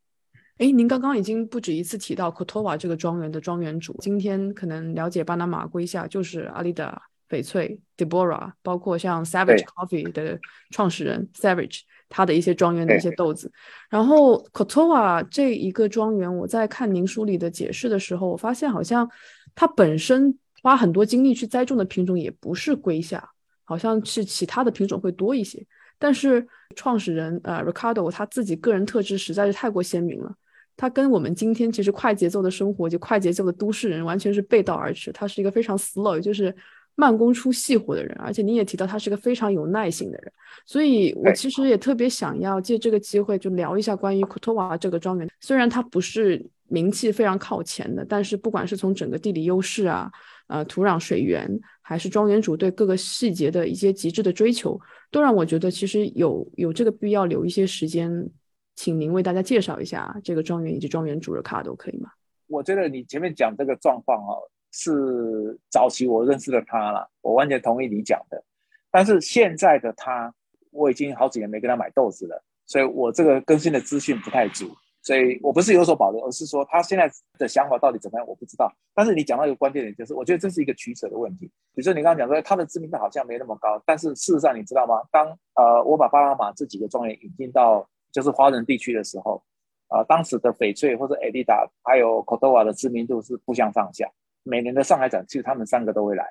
Speaker 4: 哎，您刚刚已经不止一次提到 Cotova 这个庄园的庄园主。今天可能了解巴拿马瑰夏就是阿丽达、翡翠、Deborah，包括像 Savage Coffee 的创始人 Savage，他的一些庄园的一些豆子。然后 Cotova 这一个庄园，我在看您书里的解释的时候，我发现好像它本身花很多精力去栽种的品种也不是瑰夏，好像是其他的品种会多一些。但是创始人呃 Ricardo 他自己个人特质实在是太过鲜明了。他跟我们今天其实快节奏的生活，就快节奏的都市人完全是背道而驰。他是一个非常 slow，就是慢工出细活的人。而且你也提到他是个非常有耐心的人，所以我其实也特别想要借这个机会就聊一下关于 o w a 这个庄园。虽然它不是名气非常靠前的，但是不管是从整个地理优势啊，呃，土壤水源，还是庄园主对各个细节的一些极致的追求，都让我觉得其实有有这个必要留一些时间。请您为大家介绍一下这个庄园以及庄园主的卡都可以吗？
Speaker 1: 我觉得你前面讲这个状况哦，是早期我认识的他了，我完全同意你讲的。但是现在的他，我已经好几年没跟他买豆子了，所以我这个更新的资讯不太足，所以我不是有所保留，而是说他现在的想法到底怎么样，我不知道。但是你讲到一个关键点，就是我觉得这是一个取舍的问题。比如说你刚刚讲说他的知名度好像没那么高，但是事实上你知道吗？当呃我把巴拿马这几个庄园引进到就是华人地区的时候，啊，当时的翡翠或者 Adidas 还有 c o t o a 的知名度是不相上下。每年的上海展，其实他们三个都会来，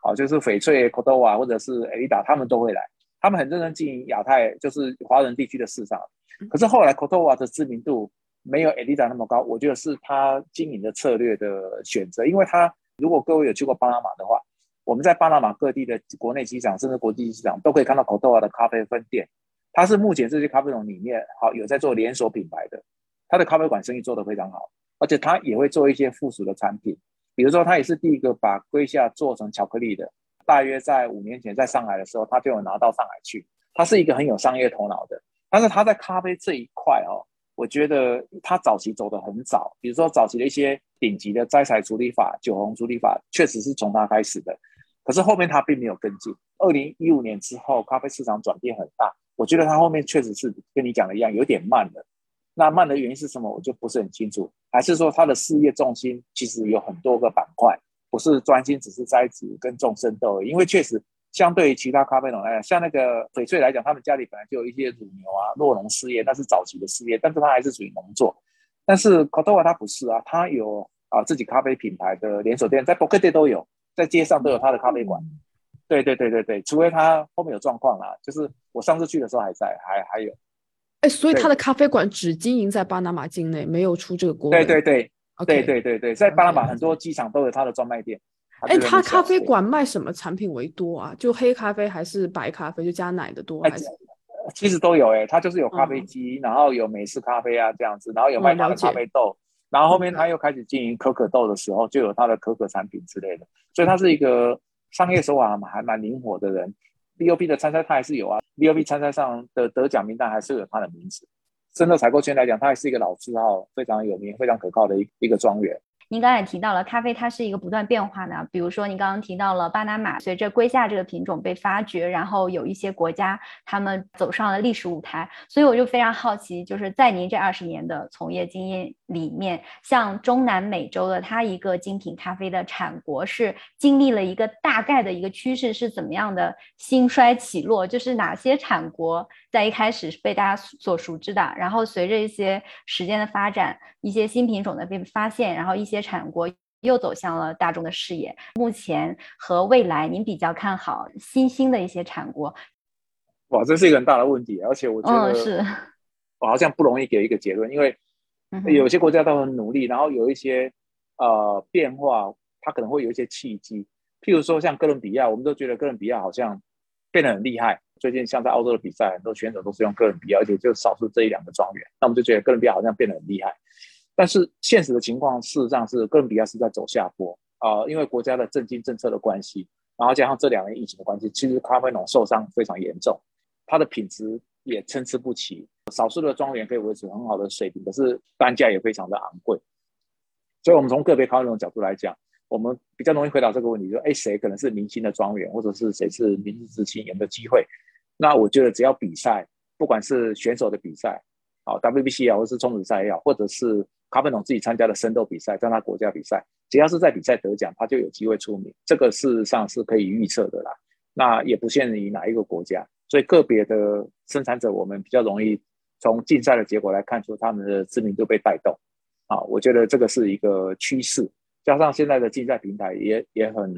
Speaker 1: 好，就是翡翠、c o t o a 或者是 Adidas，，他们都会来。他们很认真经营亚太，就是华人地区的市场。可是后来 c o t o a 的知名度没有 Adidas 那么高，我觉得是他经营的策略的选择。因为他如果各位有去过巴拿马的话，我们在巴拿马各地的国内机场甚至国际机场都可以看到 c o t o a 的咖啡分店。它是目前这些咖啡农里面好有在做连锁品牌的，它的咖啡馆生意做得非常好，而且它也会做一些附属的产品，比如说，他也是第一个把龟下做成巧克力的。大约在五年前在上海的时候，他就有拿到上海去。他是一个很有商业头脑的，但是他在咖啡这一块哦，我觉得他早期走得很早。比如说早期的一些顶级的摘采处理法、酒红处理法，确实是从他开始的。可是后面他并没有跟进。二零一五年之后，咖啡市场转变很大，我觉得他后面确实是跟你讲的一样，有点慢了。那慢的原因是什么？我就不是很清楚。还是说他的事业重心其实有很多个板块，不是专心只是栽植跟种生豆？因为确实，相对于其他咖啡农来讲，像那个翡翠来讲，他们家里本来就有一些乳牛啊、洛农事业，那是早期的事业，但是他还是属于农作。但是 c o t o a 他不是啊，他有啊自己咖啡品牌的连锁店，在 b o k e t 都有，在街上都有他的咖啡馆。对对对对对，除非他后面有状况啦，就是我上次去的时候还在，还还有。
Speaker 4: 哎，所以他的咖啡馆只经营在巴拿马境内，没有出这个国。
Speaker 1: 对对对，对对对对，在巴拿马很多机场都有他的专卖店。
Speaker 4: 哎，他咖啡馆卖什么产品为多啊？就黑咖啡还是白咖啡？就加奶的多还是？
Speaker 1: 其实都有哎，他就是有咖啡机，然后有美式咖啡啊这样子，然后有卖他的咖啡豆，然后后面他又开始经营可可豆的时候，就有他的可可产品之类的。所以他是一个商业手法还蛮灵活的人。B O B 的参赛他还是有啊，B O B 参赛上的得奖名单还是有他的名字。真的采购圈来讲，他还是一个老字号，非常有名、非常可靠的一一个庄园。
Speaker 2: 您刚才提到了咖啡，它是一个不断变化的。比如说，您刚刚提到了巴拿马，随着龟夏这个品种被发掘，然后有一些国家他们走上了历史舞台。所以我就非常好奇，就是在您这二十年的从业经验里面，像中南美洲的它一个精品咖啡的产国是经历了一个大概的一个趋势是怎么样的兴衰起落？就是哪些产国在一开始是被大家所熟知的，然后随着一些时间的发展，一些新品种的被发现，然后一些。产国又走向了大众的视野。目前和未来，您比较看好新兴的一些产国？
Speaker 1: 哇，这是一个很大的问题，而且我觉得
Speaker 2: 是，
Speaker 1: 我好像不容易给一个结论，因为有些国家都很努力，然后有一些呃变化，它可能会有一些契机。譬如说像哥伦比亚，我们都觉得哥伦比亚好像变得很厉害。最近像在澳洲的比赛，很多选手都是用哥伦比亚，而且就少数这一两个庄园，那我们就觉得哥伦比亚好像变得很厉害。但是现实的情况事实上是哥伦比亚是在走下坡啊，因为国家的政经政策的关系，然后加上这两年疫情的关系，其实咖啡农受伤非常严重，它的品质也参差不齐。少数的庄园可以维持很好的水平，可是单价也非常的昂贵。所以，我们从个别咖啡农角度来讲，我们比较容易回答这个问题：，就哎，谁可能是明星的庄园，或者是谁是明日之星，有没有机会？那我觉得，只要比赛，不管是选手的比赛，好 WBC 啊，或是冲子赛也好，或者是卡本农自己参加的深度比赛，在他国家比赛，只要是在比赛得奖，他就有机会出名。这个事实上是可以预测的啦。那也不限于哪一个国家，所以个别的生产者，我们比较容易从竞赛的结果来看出他们的知名度被带动。啊，我觉得这个是一个趋势。加上现在的竞赛平台也也很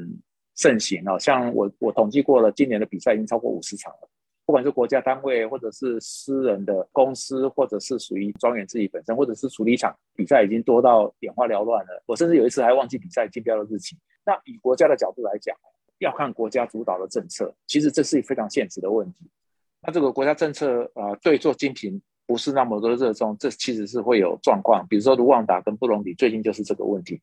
Speaker 1: 盛行啊，像我我统计过了，今年的比赛已经超过五十场了。不管是国家单位，或者是私人的公司，或者是属于庄园自己本身，或者是处理厂，比赛已经多到眼花缭乱了。我甚至有一次还忘记比赛竞标的日期。那以国家的角度来讲，要看国家主导的政策，其实这是一非常现实的问题。那这个国家政策啊，对做精品不是那么多热衷，这其实是会有状况。比如说卢旺达跟布隆迪最近就是这个问题。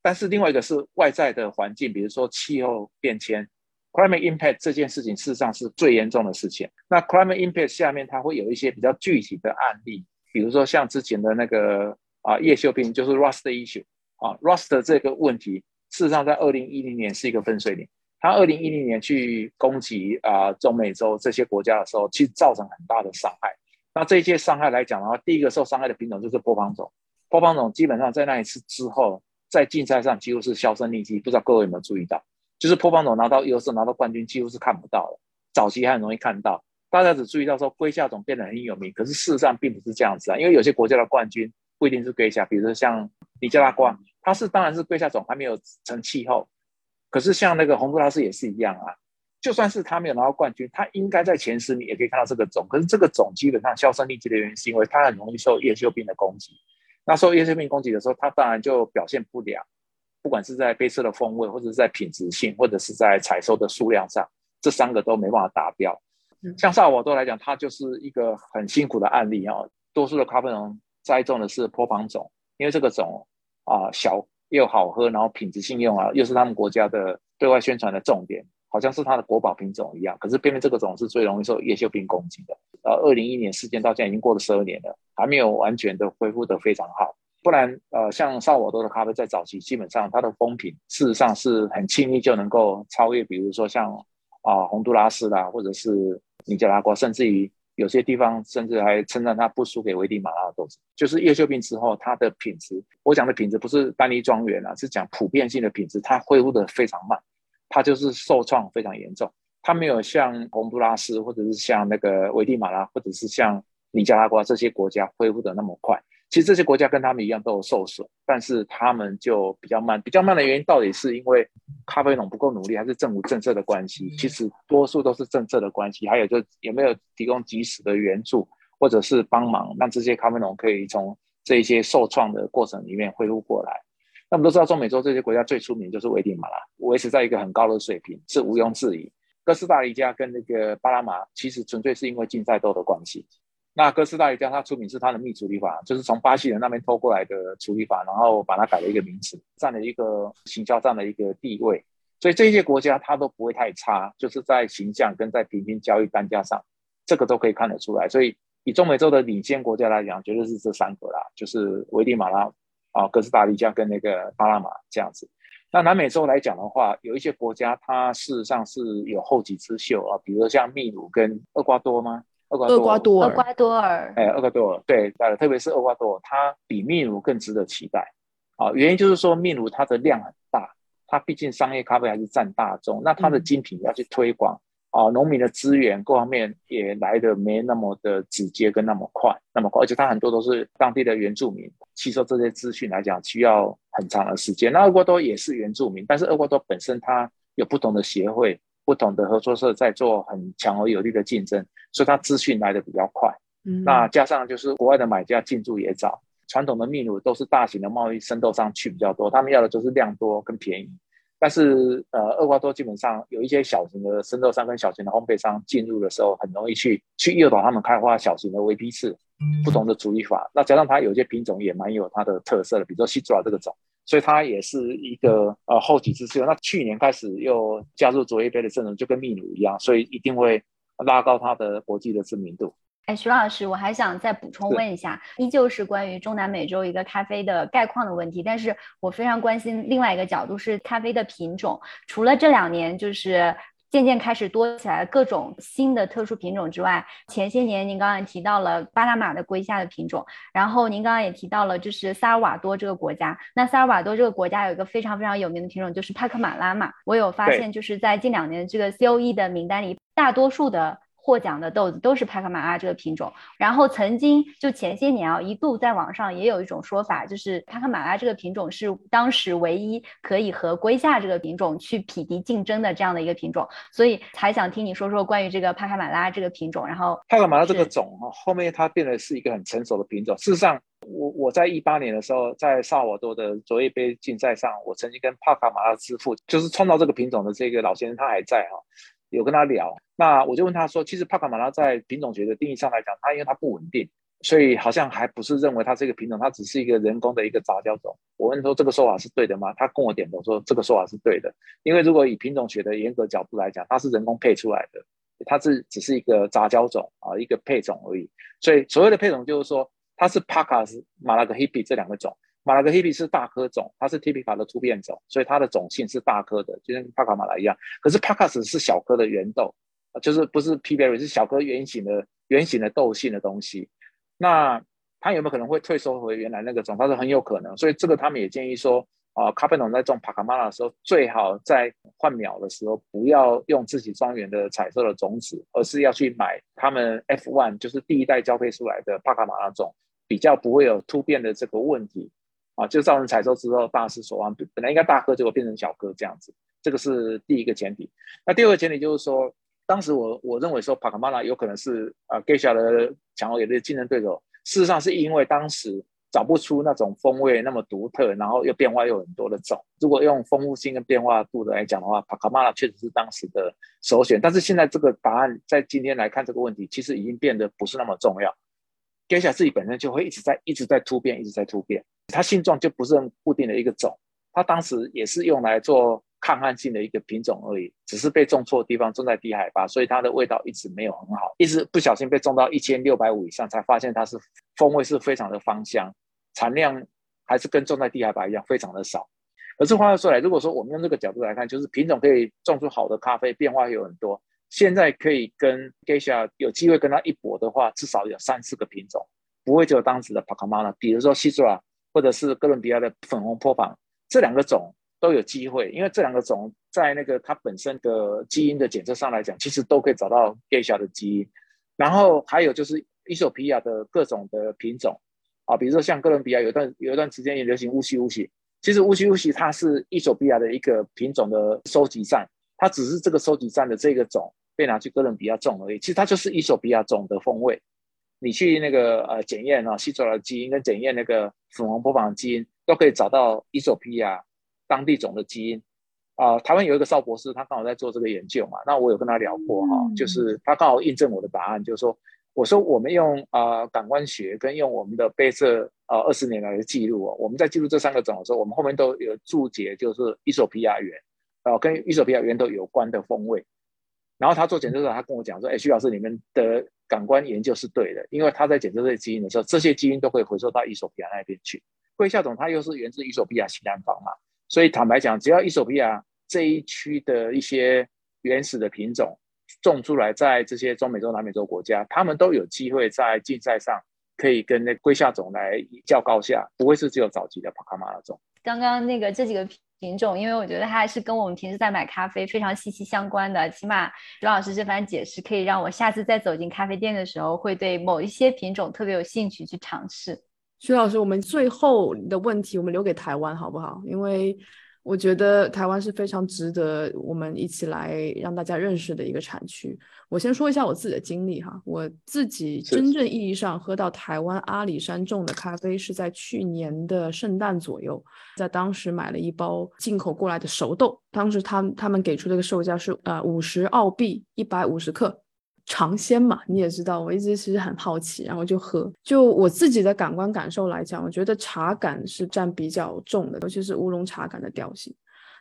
Speaker 1: 但是另外一个是外在的环境，比如说气候变迁。Climate impact 这件事情事实上是最严重的事情。那 Climate impact 下面它会有一些比较具体的案例，比如说像之前的那个啊叶锈病，就是 Rust issue 啊 Rust 这个问题，事实上在二零一零年是一个分水岭。它二零一零年去攻击啊中美洲这些国家的时候，其实造成很大的伤害。那这些伤害来讲的话，第一个受伤害的品种就是波旁种。波旁种基本上在那一次之后，在竞赛上几乎是销声匿迹，不知道各位有没有注意到？就是破棒总拿到有时候拿到冠军几乎是看不到了，早期还很容易看到，大家只注意到说龟夏总变得很有名，可是事实上并不是这样子啊，因为有些国家的冠军不一定是龟夏，比如说像尼加拉瓜，它是当然是龟夏种还没有成气候，可是像那个洪都拉斯也是一样啊，就算是他没有拿到冠军，他应该在前十名也可以看到这个种，可是这个种基本上销声匿迹的原因是因为它很容易受叶锈病的攻击，那受叶锈病攻击的时候，它当然就表现不良。不管是在杯测的风味，或者是在品质性，或者是在采收的数量上，这三个都没办法达标。像萨尔瓦多来讲，它就是一个很辛苦的案例啊。多数的咖啡农栽种的是坡旁种，因为这个种啊小又好喝，然后品质性用啊，又是他们国家的对外宣传的重点，好像是它的国宝品种一样。可是偏偏这个种是最容易受叶锈病攻击的。呃，二零一一年事件到现在已经过了十二年了，还没有完全的恢复的非常好。不然，呃，像萨瓦多的咖啡在早期基本上它的风评事实上是很轻易就能够超越，比如说像啊洪都拉斯啦，或者是尼加拉瓜，甚至于。有些地方甚至还称赞它不输给危地马拉的豆子，就是叶锈病之后，它的品质，我讲的品质不是单一庄园啊，是讲普遍性的品质，它恢复的非常慢，它就是受创非常严重，它没有像洪都拉斯或者是像那个危地马拉或者是像尼加拉瓜这些国家恢复的那么快。其实这些国家跟他们一样都有受损，但是他们就比较慢。比较慢的原因到底是因为咖啡农不够努力，还是政府政策的关系？其实多数都是政策的关系，还有就有没有提供及时的援助，或者是帮忙，让这些咖啡农可以从这一些受创的过程里面恢复过来。那我们都知道，中美洲这些国家最出名就是危地马拉，维持在一个很高的水平是毋庸置疑。哥斯达黎加跟那个巴拿马其实纯粹是因为竞赛豆的关系。那哥斯达黎加它出名是它的蜜处理法，就是从巴西人那边偷过来的处理法，然后把它改了一个名词，占了一个行销上的一个地位。所以这些国家它都不会太差，就是在形象跟在平均交易单价上，这个都可以看得出来。所以以中美洲的领先国家来讲，绝对是这三个啦，就是危地马拉啊、哥斯达黎加跟那个巴拿马这样子。那南美洲来讲的话，有一些国家它事实上是有后起之秀啊，比如像秘鲁跟厄瓜多吗？
Speaker 4: 厄瓜多
Speaker 2: 尔，厄瓜多尔，
Speaker 1: 哎，厄瓜多尔，对，特别是厄瓜多尔，它比秘鲁更值得期待啊。原因就是说，秘鲁它的量很大，它毕竟商业咖啡还是占大众，那它的精品要去推广啊，农民的资源各方面也来的没那么的直接跟那么快，那么快，而且它很多都是当地的原住民，吸收这些资讯来讲需要很长的时间。那厄瓜多也是原住民，但是厄瓜多本身它有不同的协会。不同的合作社在做很强而有力的竞争，所以它资讯来的比较快。嗯，那加上就是国外的买家进驻也早，传统的秘鲁都是大型的贸易生豆商去比较多，他们要的就是量多跟便宜。但是呃，厄瓜多基本上有一些小型的生豆商跟小型的烘焙商进入的时候，很容易去去诱导他们开发小型的微批次不同的处理法。那加上它有些品种也蛮有它的特色的，比如说西爪这个种。所以它也是一个呃后起之秀。那去年开始又加入卓越杯的阵容，就跟秘鲁一样，所以一定会拉高它的国际的知名度。
Speaker 2: 哎，徐老师，我还想再补充问一下，依旧是关于中南美洲一个咖啡的概况的问题，但是我非常关心另外一个角度是咖啡的品种。除了这两年就是。渐渐开始多起来各种新的特殊品种之外，前些年您刚刚提到了巴拿马的龟下的品种，然后您刚刚也提到了就是萨尔瓦多这个国家。那萨尔瓦多这个国家有一个非常非常有名的品种就是帕克马拉嘛，我有发现就是在近两年这个 COE 的名单里，大多数的。获奖的豆子都是帕克马拉这个品种，然后曾经就前些年啊，一度在网上也有一种说法，就是帕克马拉这个品种是当时唯一可以和龟夏这个品种去匹敌竞争的这样的一个品种，所以还想听你说说关于这个帕克马拉这个品种。然后
Speaker 1: 帕克马拉这个种哈，后面它变得是一个很成熟的品种。事实上，我我在一八年的时候，在萨尔瓦多的卓越杯竞赛上，我曾经跟帕卡马拉之父，就是创造这个品种的这个老先生，他还在哈。有跟他聊，那我就问他说，其实帕卡马拉在品种学的定义上来讲，它因为它不稳定，所以好像还不是认为它是一个品种，它只是一个人工的一个杂交种。我问说这个说法是对的吗？他跟我点头说这个说法是对的，因为如果以品种学的严格角度来讲，它是人工配出来的，它是只是一个杂交种啊，一个配种而已。所以所谓的配种就是说它是帕卡斯马拉格黑皮这两个种。马拉格黑皮是大颗种，它是 T P 卡的突变种，所以它的种性是大颗的，就跟帕卡马拉一样。可是帕卡斯是小颗的圆豆，就是不是 P berry 是小颗圆形的圆形的豆性的东西。那它有没有可能会退缩回原来那个种？它是很有可能。所以这个他们也建议说，啊，咖啡农在种帕卡马拉的时候，最好在换苗的时候不要用自己庄园的彩色的种子，而是要去买他们 F one 就是第一代交配出来的帕卡马拉种，比较不会有突变的这个问题。啊，就造成采收之后大失所望，本来应该大颗，结果变成小颗这样子，这个是第一个前提。那第二个前提就是说，当时我我认为说帕卡马拉有可能是啊 Geisha 的强有力的竞争对手，事实上是因为当时找不出那种风味那么独特，然后又变化又很多的种。如果用丰富性跟变化度的来讲的话，帕卡马拉确实是当时的首选。但是现在这个答案在今天来看这个问题，其实已经变得不是那么重要。Genia 自己本身就会一直在一直在突变，一直在突变。它性状就不是很固定的一个种，它当时也是用来做抗旱性的一个品种而已，只是被种错地方，种在低海拔，所以它的味道一直没有很好，一直不小心被种到一千六百五以上，才发现它是风味是非常的芳香，产量还是跟种在低海拔一样非常的少。可是话又说来，如果说我们用这个角度来看，就是品种可以种出好的咖啡，变化有很多。现在可以跟 Geisha 有机会跟它一搏的话，至少有三四个品种，不会只有当时的 Pacamara，比如说西爪啊，或者是哥伦比亚的粉红坡旁，这两个种都有机会，因为这两个种在那个它本身的基因的检测上来讲，其实都可以找到 Geisha 的基因。然后还有就是伊索比亚的各种的品种啊，比如说像哥伦比亚有段有一段时间也流行乌西乌西。其实乌西乌西它是伊索比亚的一个品种的收集站，它只是这个收集站的这个种被拿去哥伦比亚种而已。其实它就是伊索比亚种的风味。你去那个呃检验啊，西索的基因跟检验那个粉红波旁基因，都可以找到伊索比亚当地种的基因。啊，台湾有一个邵博士，他刚好在做这个研究嘛，那我有跟他聊过哈，就是他刚好印证我的答案，就是说。我说我们用啊感官学跟用我们的杯测啊二十年来的记录哦，我们在记录这三个种的时候，我们后面都有注解，就是伊索比亚原啊跟伊索比亚原都有关的风味。然后他做检测的时候，他跟我讲说：“哎，徐老师，你们的感官研究是对的，因为他在检测这些基因的时候，这些基因都可以回收到伊索比亚那边去。贵夏种它又是源自伊索比亚西南方嘛，所以坦白讲，只要伊索比亚这一区的一些原始的品种。”种出来，在这些中美洲、南美洲国家，他们都有机会在竞赛上可以跟那龟下种来较高下，不会是只有早期的帕卡马拉种。
Speaker 2: 刚刚那个这几个品种，因为我觉得它还是跟我们平时在买咖啡非常息息相关的。起码徐老师这番解释，可以让我下次再走进咖啡店的时候，会对某一些品种特别有兴趣去尝试。
Speaker 4: 徐老师，我们最后的问题，我们留给台湾好不好？因为。我觉得台湾是非常值得我们一起来让大家认识的一个产区。我先说一下我自己的经历哈，我自己真正意义上喝到台湾阿里山种的咖啡是在去年的圣诞左右，在当时买了一包进口过来的熟豆，当时他他们给出的一个售价是呃五十澳币一百五十克。尝鲜嘛，你也知道，我一直其实很好奇，然后就喝。就我自己的感官感受来讲，我觉得茶感是占比较重的，尤其是乌龙茶感的调性。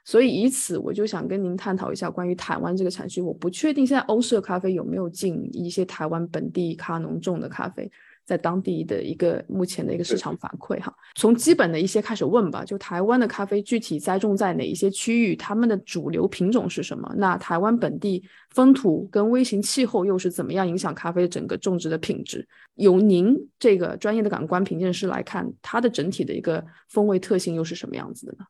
Speaker 4: 所以以此，我就想跟您探讨一下关于台湾这个产区。我不确定现在欧式咖啡有没有进一些台湾本地咖农种的咖啡。在当地的一个目前的一个市场反馈哈，从基本的一些开始问吧，就台湾的咖啡具体栽种在哪一些区域，他们的主流品种是什么？那台湾本地风土跟微型气候又是怎么样影响咖啡整个种植的品质？由您这个专业的感官评鉴师来看，它的整体的一个风味特性又是什么样子的呢？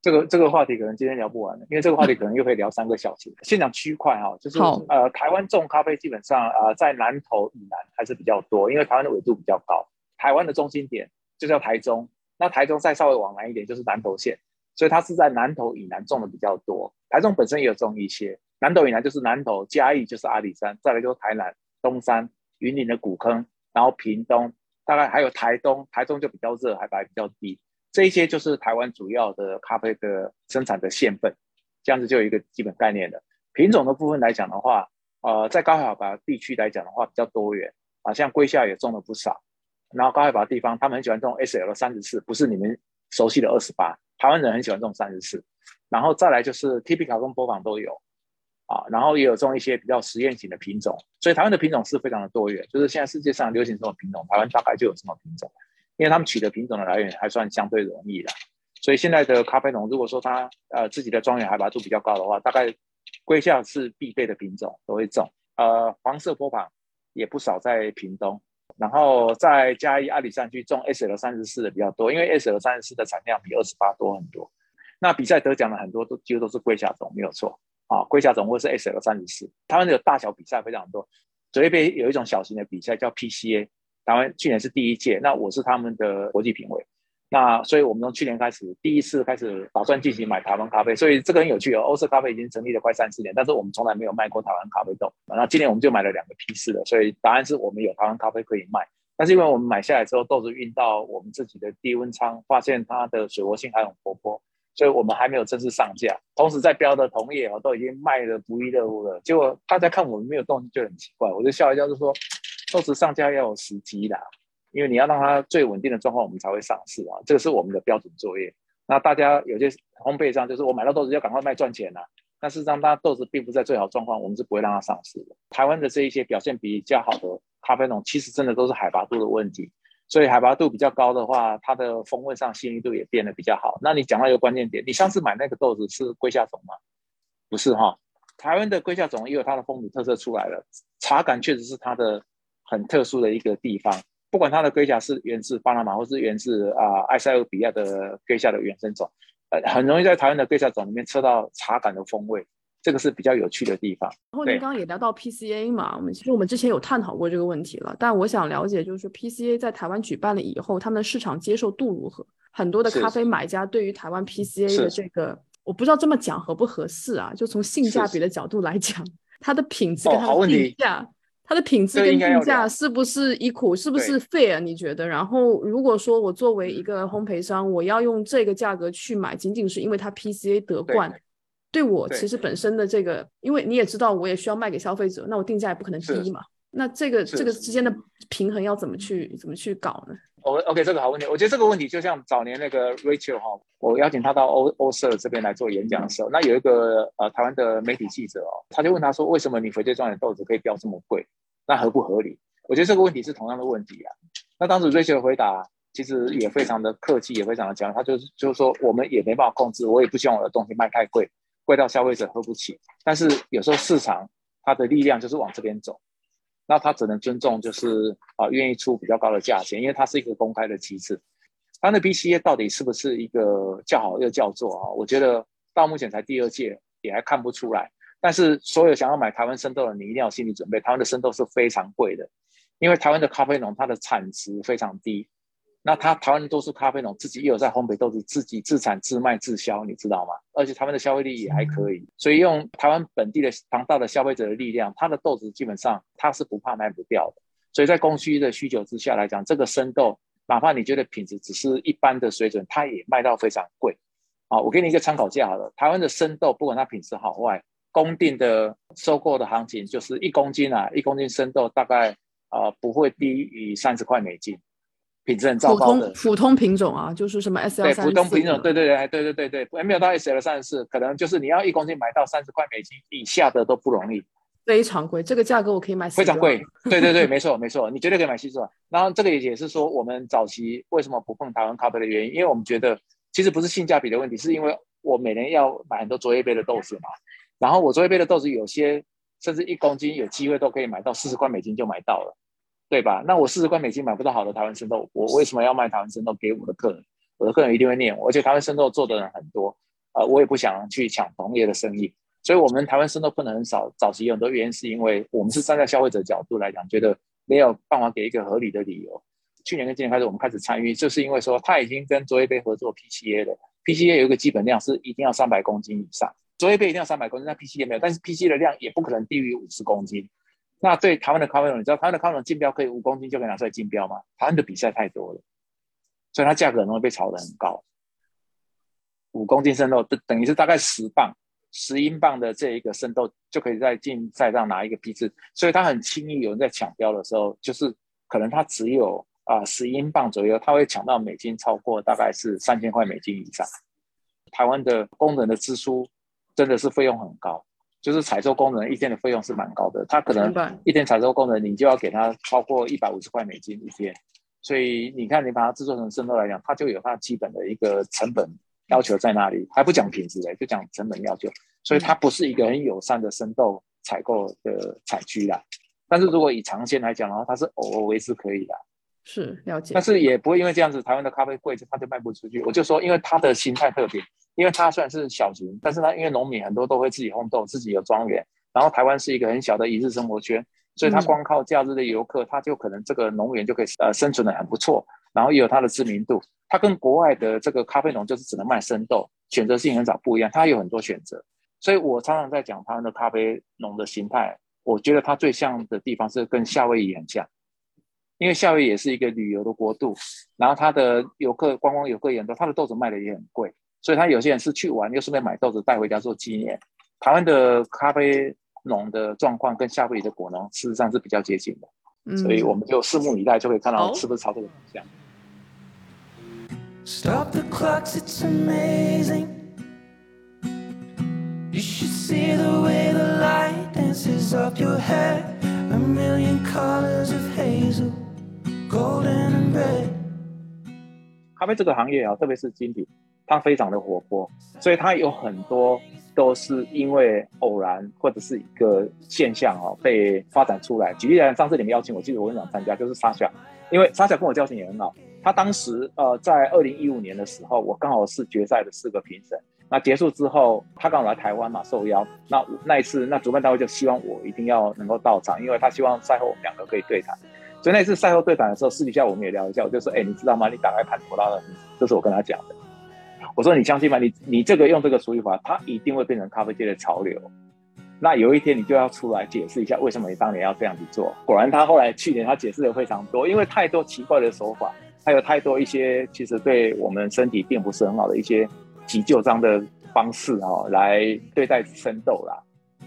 Speaker 1: 这个这个话题可能今天聊不完了，因为这个话题可能又可以聊三个小时。先讲区块哈，就是呃，台湾种咖啡基本上呃在南投以南还是比较多，因为台湾的纬度比较高。台湾的中心点就叫台中，那台中再稍微往南一点就是南投县，所以它是在南投以南种的比较多。台中本身也有种一些，南投以南就是南投、嘉义就是阿里山，再来就是台南、东山、云林的古坑，然后屏东，大概还有台东，台中就比较热，海拔比较低。这些就是台湾主要的咖啡的生产的县份，这样子就有一个基本概念的。品种的部分来讲的话，呃，在高海拔地区来讲的话比较多元啊，像龟夏也种了不少。然后高海拔地方，他们很喜欢种 S L 三十四，不是你们熟悉的二十八。台湾人很喜欢种三十四。然后再来就是 T P 卡跟波旁都有啊，然后也有种一些比较实验型的品种。所以台湾的品种是非常的多元，就是现在世界上流行这种品种，台湾大概就有这么品种。因为他们取得品种的来源还算相对容易的，所以现在的咖啡农如果说他呃自己的庄园海拔度比较高的话，大概龟下是必备的品种都会种。呃，黄色波旁也不少在屏东，然后在嘉义阿里山区种 S L 三十四的比较多，因为 S L 三十四的产量比二十八多很多。那比赛得奖的很多都几乎都是龟下种，没有错啊，龟下种或是 S L 三十四。他们的大小比赛非常多，所以杯有一种小型的比赛叫 P C A。台湾去年是第一届，那我是他们的国际评委，那所以我们从去年开始第一次开始打算进行买台湾咖啡，所以这个很有趣哦。欧式咖啡已经成立了快三十年，但是我们从来没有卖过台湾咖啡豆。那今年我们就买了两个批次的，所以答案是我们有台湾咖啡可以卖。但是因为我们买下来之后，豆子运到我们自己的低温仓，发现它的水活性还很活泼，所以我们还没有正式上架。同时在标的同业哦都已经卖的不亦乐乎了，结果大家看我们没有动就很奇怪，我就笑一笑就说。豆子上架要有时机的，因为你要让它最稳定的状况，我们才会上市啊。这个是我们的标准作业。那大家有些烘焙商就是我买到豆子要赶快卖赚钱呐、但事实上，它豆子并不在最好状况，我们是不会让它上市的。台湾的这一些表现比较好的咖啡农，其实真的都是海拔度的问题。所以海拔度比较高的话，它的风味上细腻度也变得比较好。那你讲到一个关键点，你上次买那个豆子是龟下种吗？不是哈，台湾的龟下种也有它的风土特色出来了。茶感确实是它的很特殊的一个地方，不管它的龟甲是源自巴拿马或是源自啊埃塞俄比亚的龟甲的原生种，呃，很容易在台湾的龟甲种里面吃到茶感的风味。这个是比较有趣的地方。
Speaker 4: 然后您刚刚也聊到 PCA 嘛，我们其实我们之前有探讨过这个问题了，但我想了解就是 PCA 在台湾举办了以后，他们的市场接受度如何？很多的咖啡买家对于台湾 PCA 的这个，我不知道这么讲合不合适啊？就从性价比的角度来讲，它的品质跟它的定价，它的品质跟定价是不是 equal，是不是 fair？你觉得？然后如果说我作为一个烘焙商，我要用这个价格去买，仅仅是因为它 PCA 得冠。对我其实本身的这个，因为你也知道，我也需要卖给消费者，那我定价也不可能低嘛。那这个这个之间的平衡要怎么去怎么去搞呢
Speaker 1: ？O OK，这个好问题。我觉得这个问题就像早年那个 Rachel 哈，我邀请他到欧欧社这边来做演讲的时候，那有一个呃台湾的媒体记者哦，他就问他说，为什么你翡翠庄园豆子可以标这么贵？那合不合理？我觉得这个问题是同样的问题啊。那当时 Rachel 回答其实也非常的客气，也非常的讲，他就是就是说我们也没办法控制，我也不希望我的东西卖太贵。贵到消费者喝不起，但是有时候市场它的力量就是往这边走，那他只能尊重，就是啊愿意出比较高的价钱，因为它是一个公开的机制。它的 BCA 到底是不是一个叫好又叫座啊？我觉得到目前才第二届，也还看不出来。但是所有想要买台湾生豆的，你一定要心理准备，台湾的生豆是非常贵的，因为台湾的咖啡农它的产值非常低。那他台湾都是咖啡农自己也有在烘焙豆子，自己自产自卖自销，你知道吗？而且台湾的消费力也还可以，所以用台湾本地的庞大的消费者的力量，他的豆子基本上他是不怕卖不掉的。所以在供需的需求之下来讲，这个生豆哪怕你觉得品质只是一般的水准，它也卖到非常贵。啊，我给你一个参考价好了，台湾的生豆不管它品质好坏，公定的收购的行情就是一公斤啊，一公斤生豆大概啊不会低于三十块美金。品质很糟糕的
Speaker 4: 普通品种啊，就是什么 S L。
Speaker 1: 对，普通品种，对对对，对对对对，还没有到 S L 三十四，可能就是你要一公斤买到三十块美金以下的都不容易，
Speaker 4: 非常贵。这个价格我可以买。
Speaker 1: 非常贵，对对对，没错没错，你绝对可以买西子碗。然后这个也是说，我们早期为什么不碰台湾咖啡的原因，因为我们觉得其实不是性价比的问题，是因为我每年要买很多卓越杯的豆子嘛。然后我卓越杯的豆子有些甚至一公斤有机会都可以买到四十块美金就买到了。对吧？那我四十块美金买不到好的台湾生豆，我为什么要卖台湾生豆给我的客人？我的客人一定会念我，而且台湾生豆做的人很多，呃，我也不想去抢同业的生意，所以我们台湾生豆碰的很少。早期有很多原因是因为我们是站在消费者角度来讲，觉得没有办法给一个合理的理由。去年跟今年开始，我们开始参与，就是因为说他已经跟卓越杯合作 PCA 了，PCA 有一个基本量是一定要三百公斤以上，卓越杯一定要三百公斤，那 PCA 没有，但是 PCA 的量也不可能低于五十公斤。那对台湾的咖啡农，你知道台湾的咖啡农竞标可以五公斤就可以拿出来竞标吗？台湾的比赛太多了，所以它价格很容易被炒得很高。五公斤生豆等等于是大概十磅、十英镑的这一个生豆就可以在竞赛上拿一个批次，所以它很轻易有人在抢标的时候，就是可能它只有啊十英镑左右，它会抢到美金超过大概是三千块美金以上。台湾的工人的支出真的是费用很高。就是采收工人一天的费用是蛮高的，他可能一天采收工人你就要给他超过一百五十块美金一天，所以你看你把它制作成生豆来讲，它就有它基本的一个成本要求在那里，还不讲品质嘞，就讲成本要求，所以它不是一个很友善的生豆采购的产区啦。但是如果以长线来讲的话，它是偶尔为之可以的。
Speaker 4: 是了解，
Speaker 1: 但是也不会因为这样子，台湾的咖啡贵，它就卖不出去。我就说，因为它的心态特别，因为它虽然是小型，但是它因为农民很多都会自己烘豆，自己有庄园，然后台湾是一个很小的一日生活圈，所以它光靠假日的游客，它就可能这个农园就可以呃生存的很不错，然后也有它的知名度。它跟国外的这个咖啡农就是只能卖生豆，选择性很少不一样，它有很多选择。所以我常常在讲台湾的咖啡农的形态，我觉得它最像的地方是跟夏威夷很像。因为夏威夷也是一个旅游的国度，然后它的游客观光游客也很多，它的豆子卖的也很贵，所以他有些人是去玩，又顺便买豆子带回家做纪念。台湾的咖啡农的状况跟夏威夷的果农事实上是比较接近的，所以我们就拭目以待，就可以看到是不是朝这个方向。
Speaker 5: Stop the clocks, it's amazing. You should see the way the light dances up your hair. A million colors of hazel, golden and red.
Speaker 1: 咖啡这个行业啊，特别是精品，他非常的活泼，所以他有很多都是因为偶然或者是一个现象哦被发展出来。举例来，上次你们邀请我，记得我很想参加，就是沙夏，因为沙夏跟我交情也很好。他当时呃在二零一五年的时候，我刚好是决赛的四个评审。那结束之后，他刚好来台湾嘛，受邀。那那一次，那主办单位就希望我一定要能够到场，因为他希望赛后我们两个可以对谈。所以那次赛后对谈的时候，私底下我们也聊一下，我就说：“哎，你知道吗？你打开潘多拉的，这是我跟他讲的。我说你相信吗？你你这个用这个处理法，它一定会变成咖啡界的潮流。那有一天你就要出来解释一下，为什么你当年要这样子做。果然，他后来去年他解释的非常多，因为太多奇怪的手法，还有太多一些其实对我们身体并不是很好的一些急救章的方式哦，来对待生豆啦。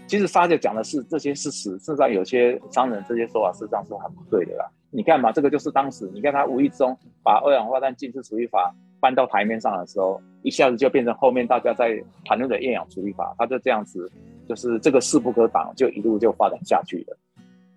Speaker 1: 其实沙姐讲的是这些事实，事实上有些商人这些说法事实上是很不对的啦。你看嘛，这个就是当时你看他无意中把二氧化碳浸式处理法搬到台面上的时候，一下子就变成后面大家在谈论的厌氧处理法，它就这样子，就是这个势不可挡，就一路就发展下去了。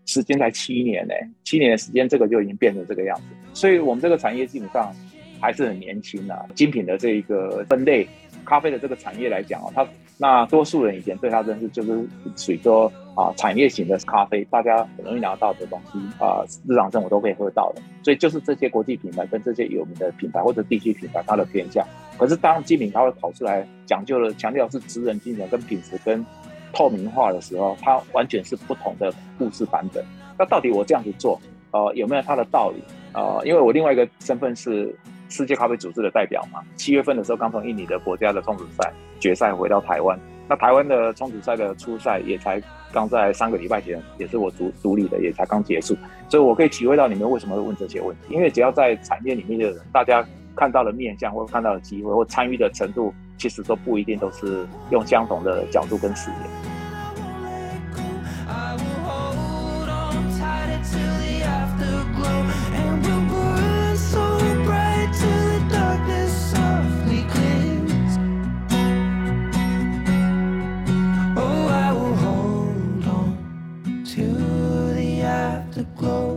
Speaker 1: 时间才七年呢，七年的时间，这个就已经变成这个样子。所以，我们这个产业基本上还是很年轻的。精品的这一个分类，咖啡的这个产业来讲哦，它那多数人以前对它认识就是属于说啊产业型的咖啡，大家很容易拿到的东西啊，日常生活都可以喝到的。所以，就是这些国际品牌跟这些有名的品牌或者地区品牌，它的偏向。可是，当精品它会跑出来讲究了，强调是职人精神跟品质跟。透明化的时候，它完全是不同的故事版本。那到底我这样子做，呃，有没有它的道理？呃，因为我另外一个身份是世界咖啡组织的代表嘛。七月份的时候，刚从印尼的国家的冲煮赛决赛回到台湾。那台湾的冲煮赛的初赛也才刚在三个礼拜前，也是我主主理的，也才刚结束。所以我可以体会到你们为什么会问这些问题。因为只要在产业里面的人，大家看到的面相或看到的机会或参与的程度。其实都不一定都是用相同的角度跟视野。glow.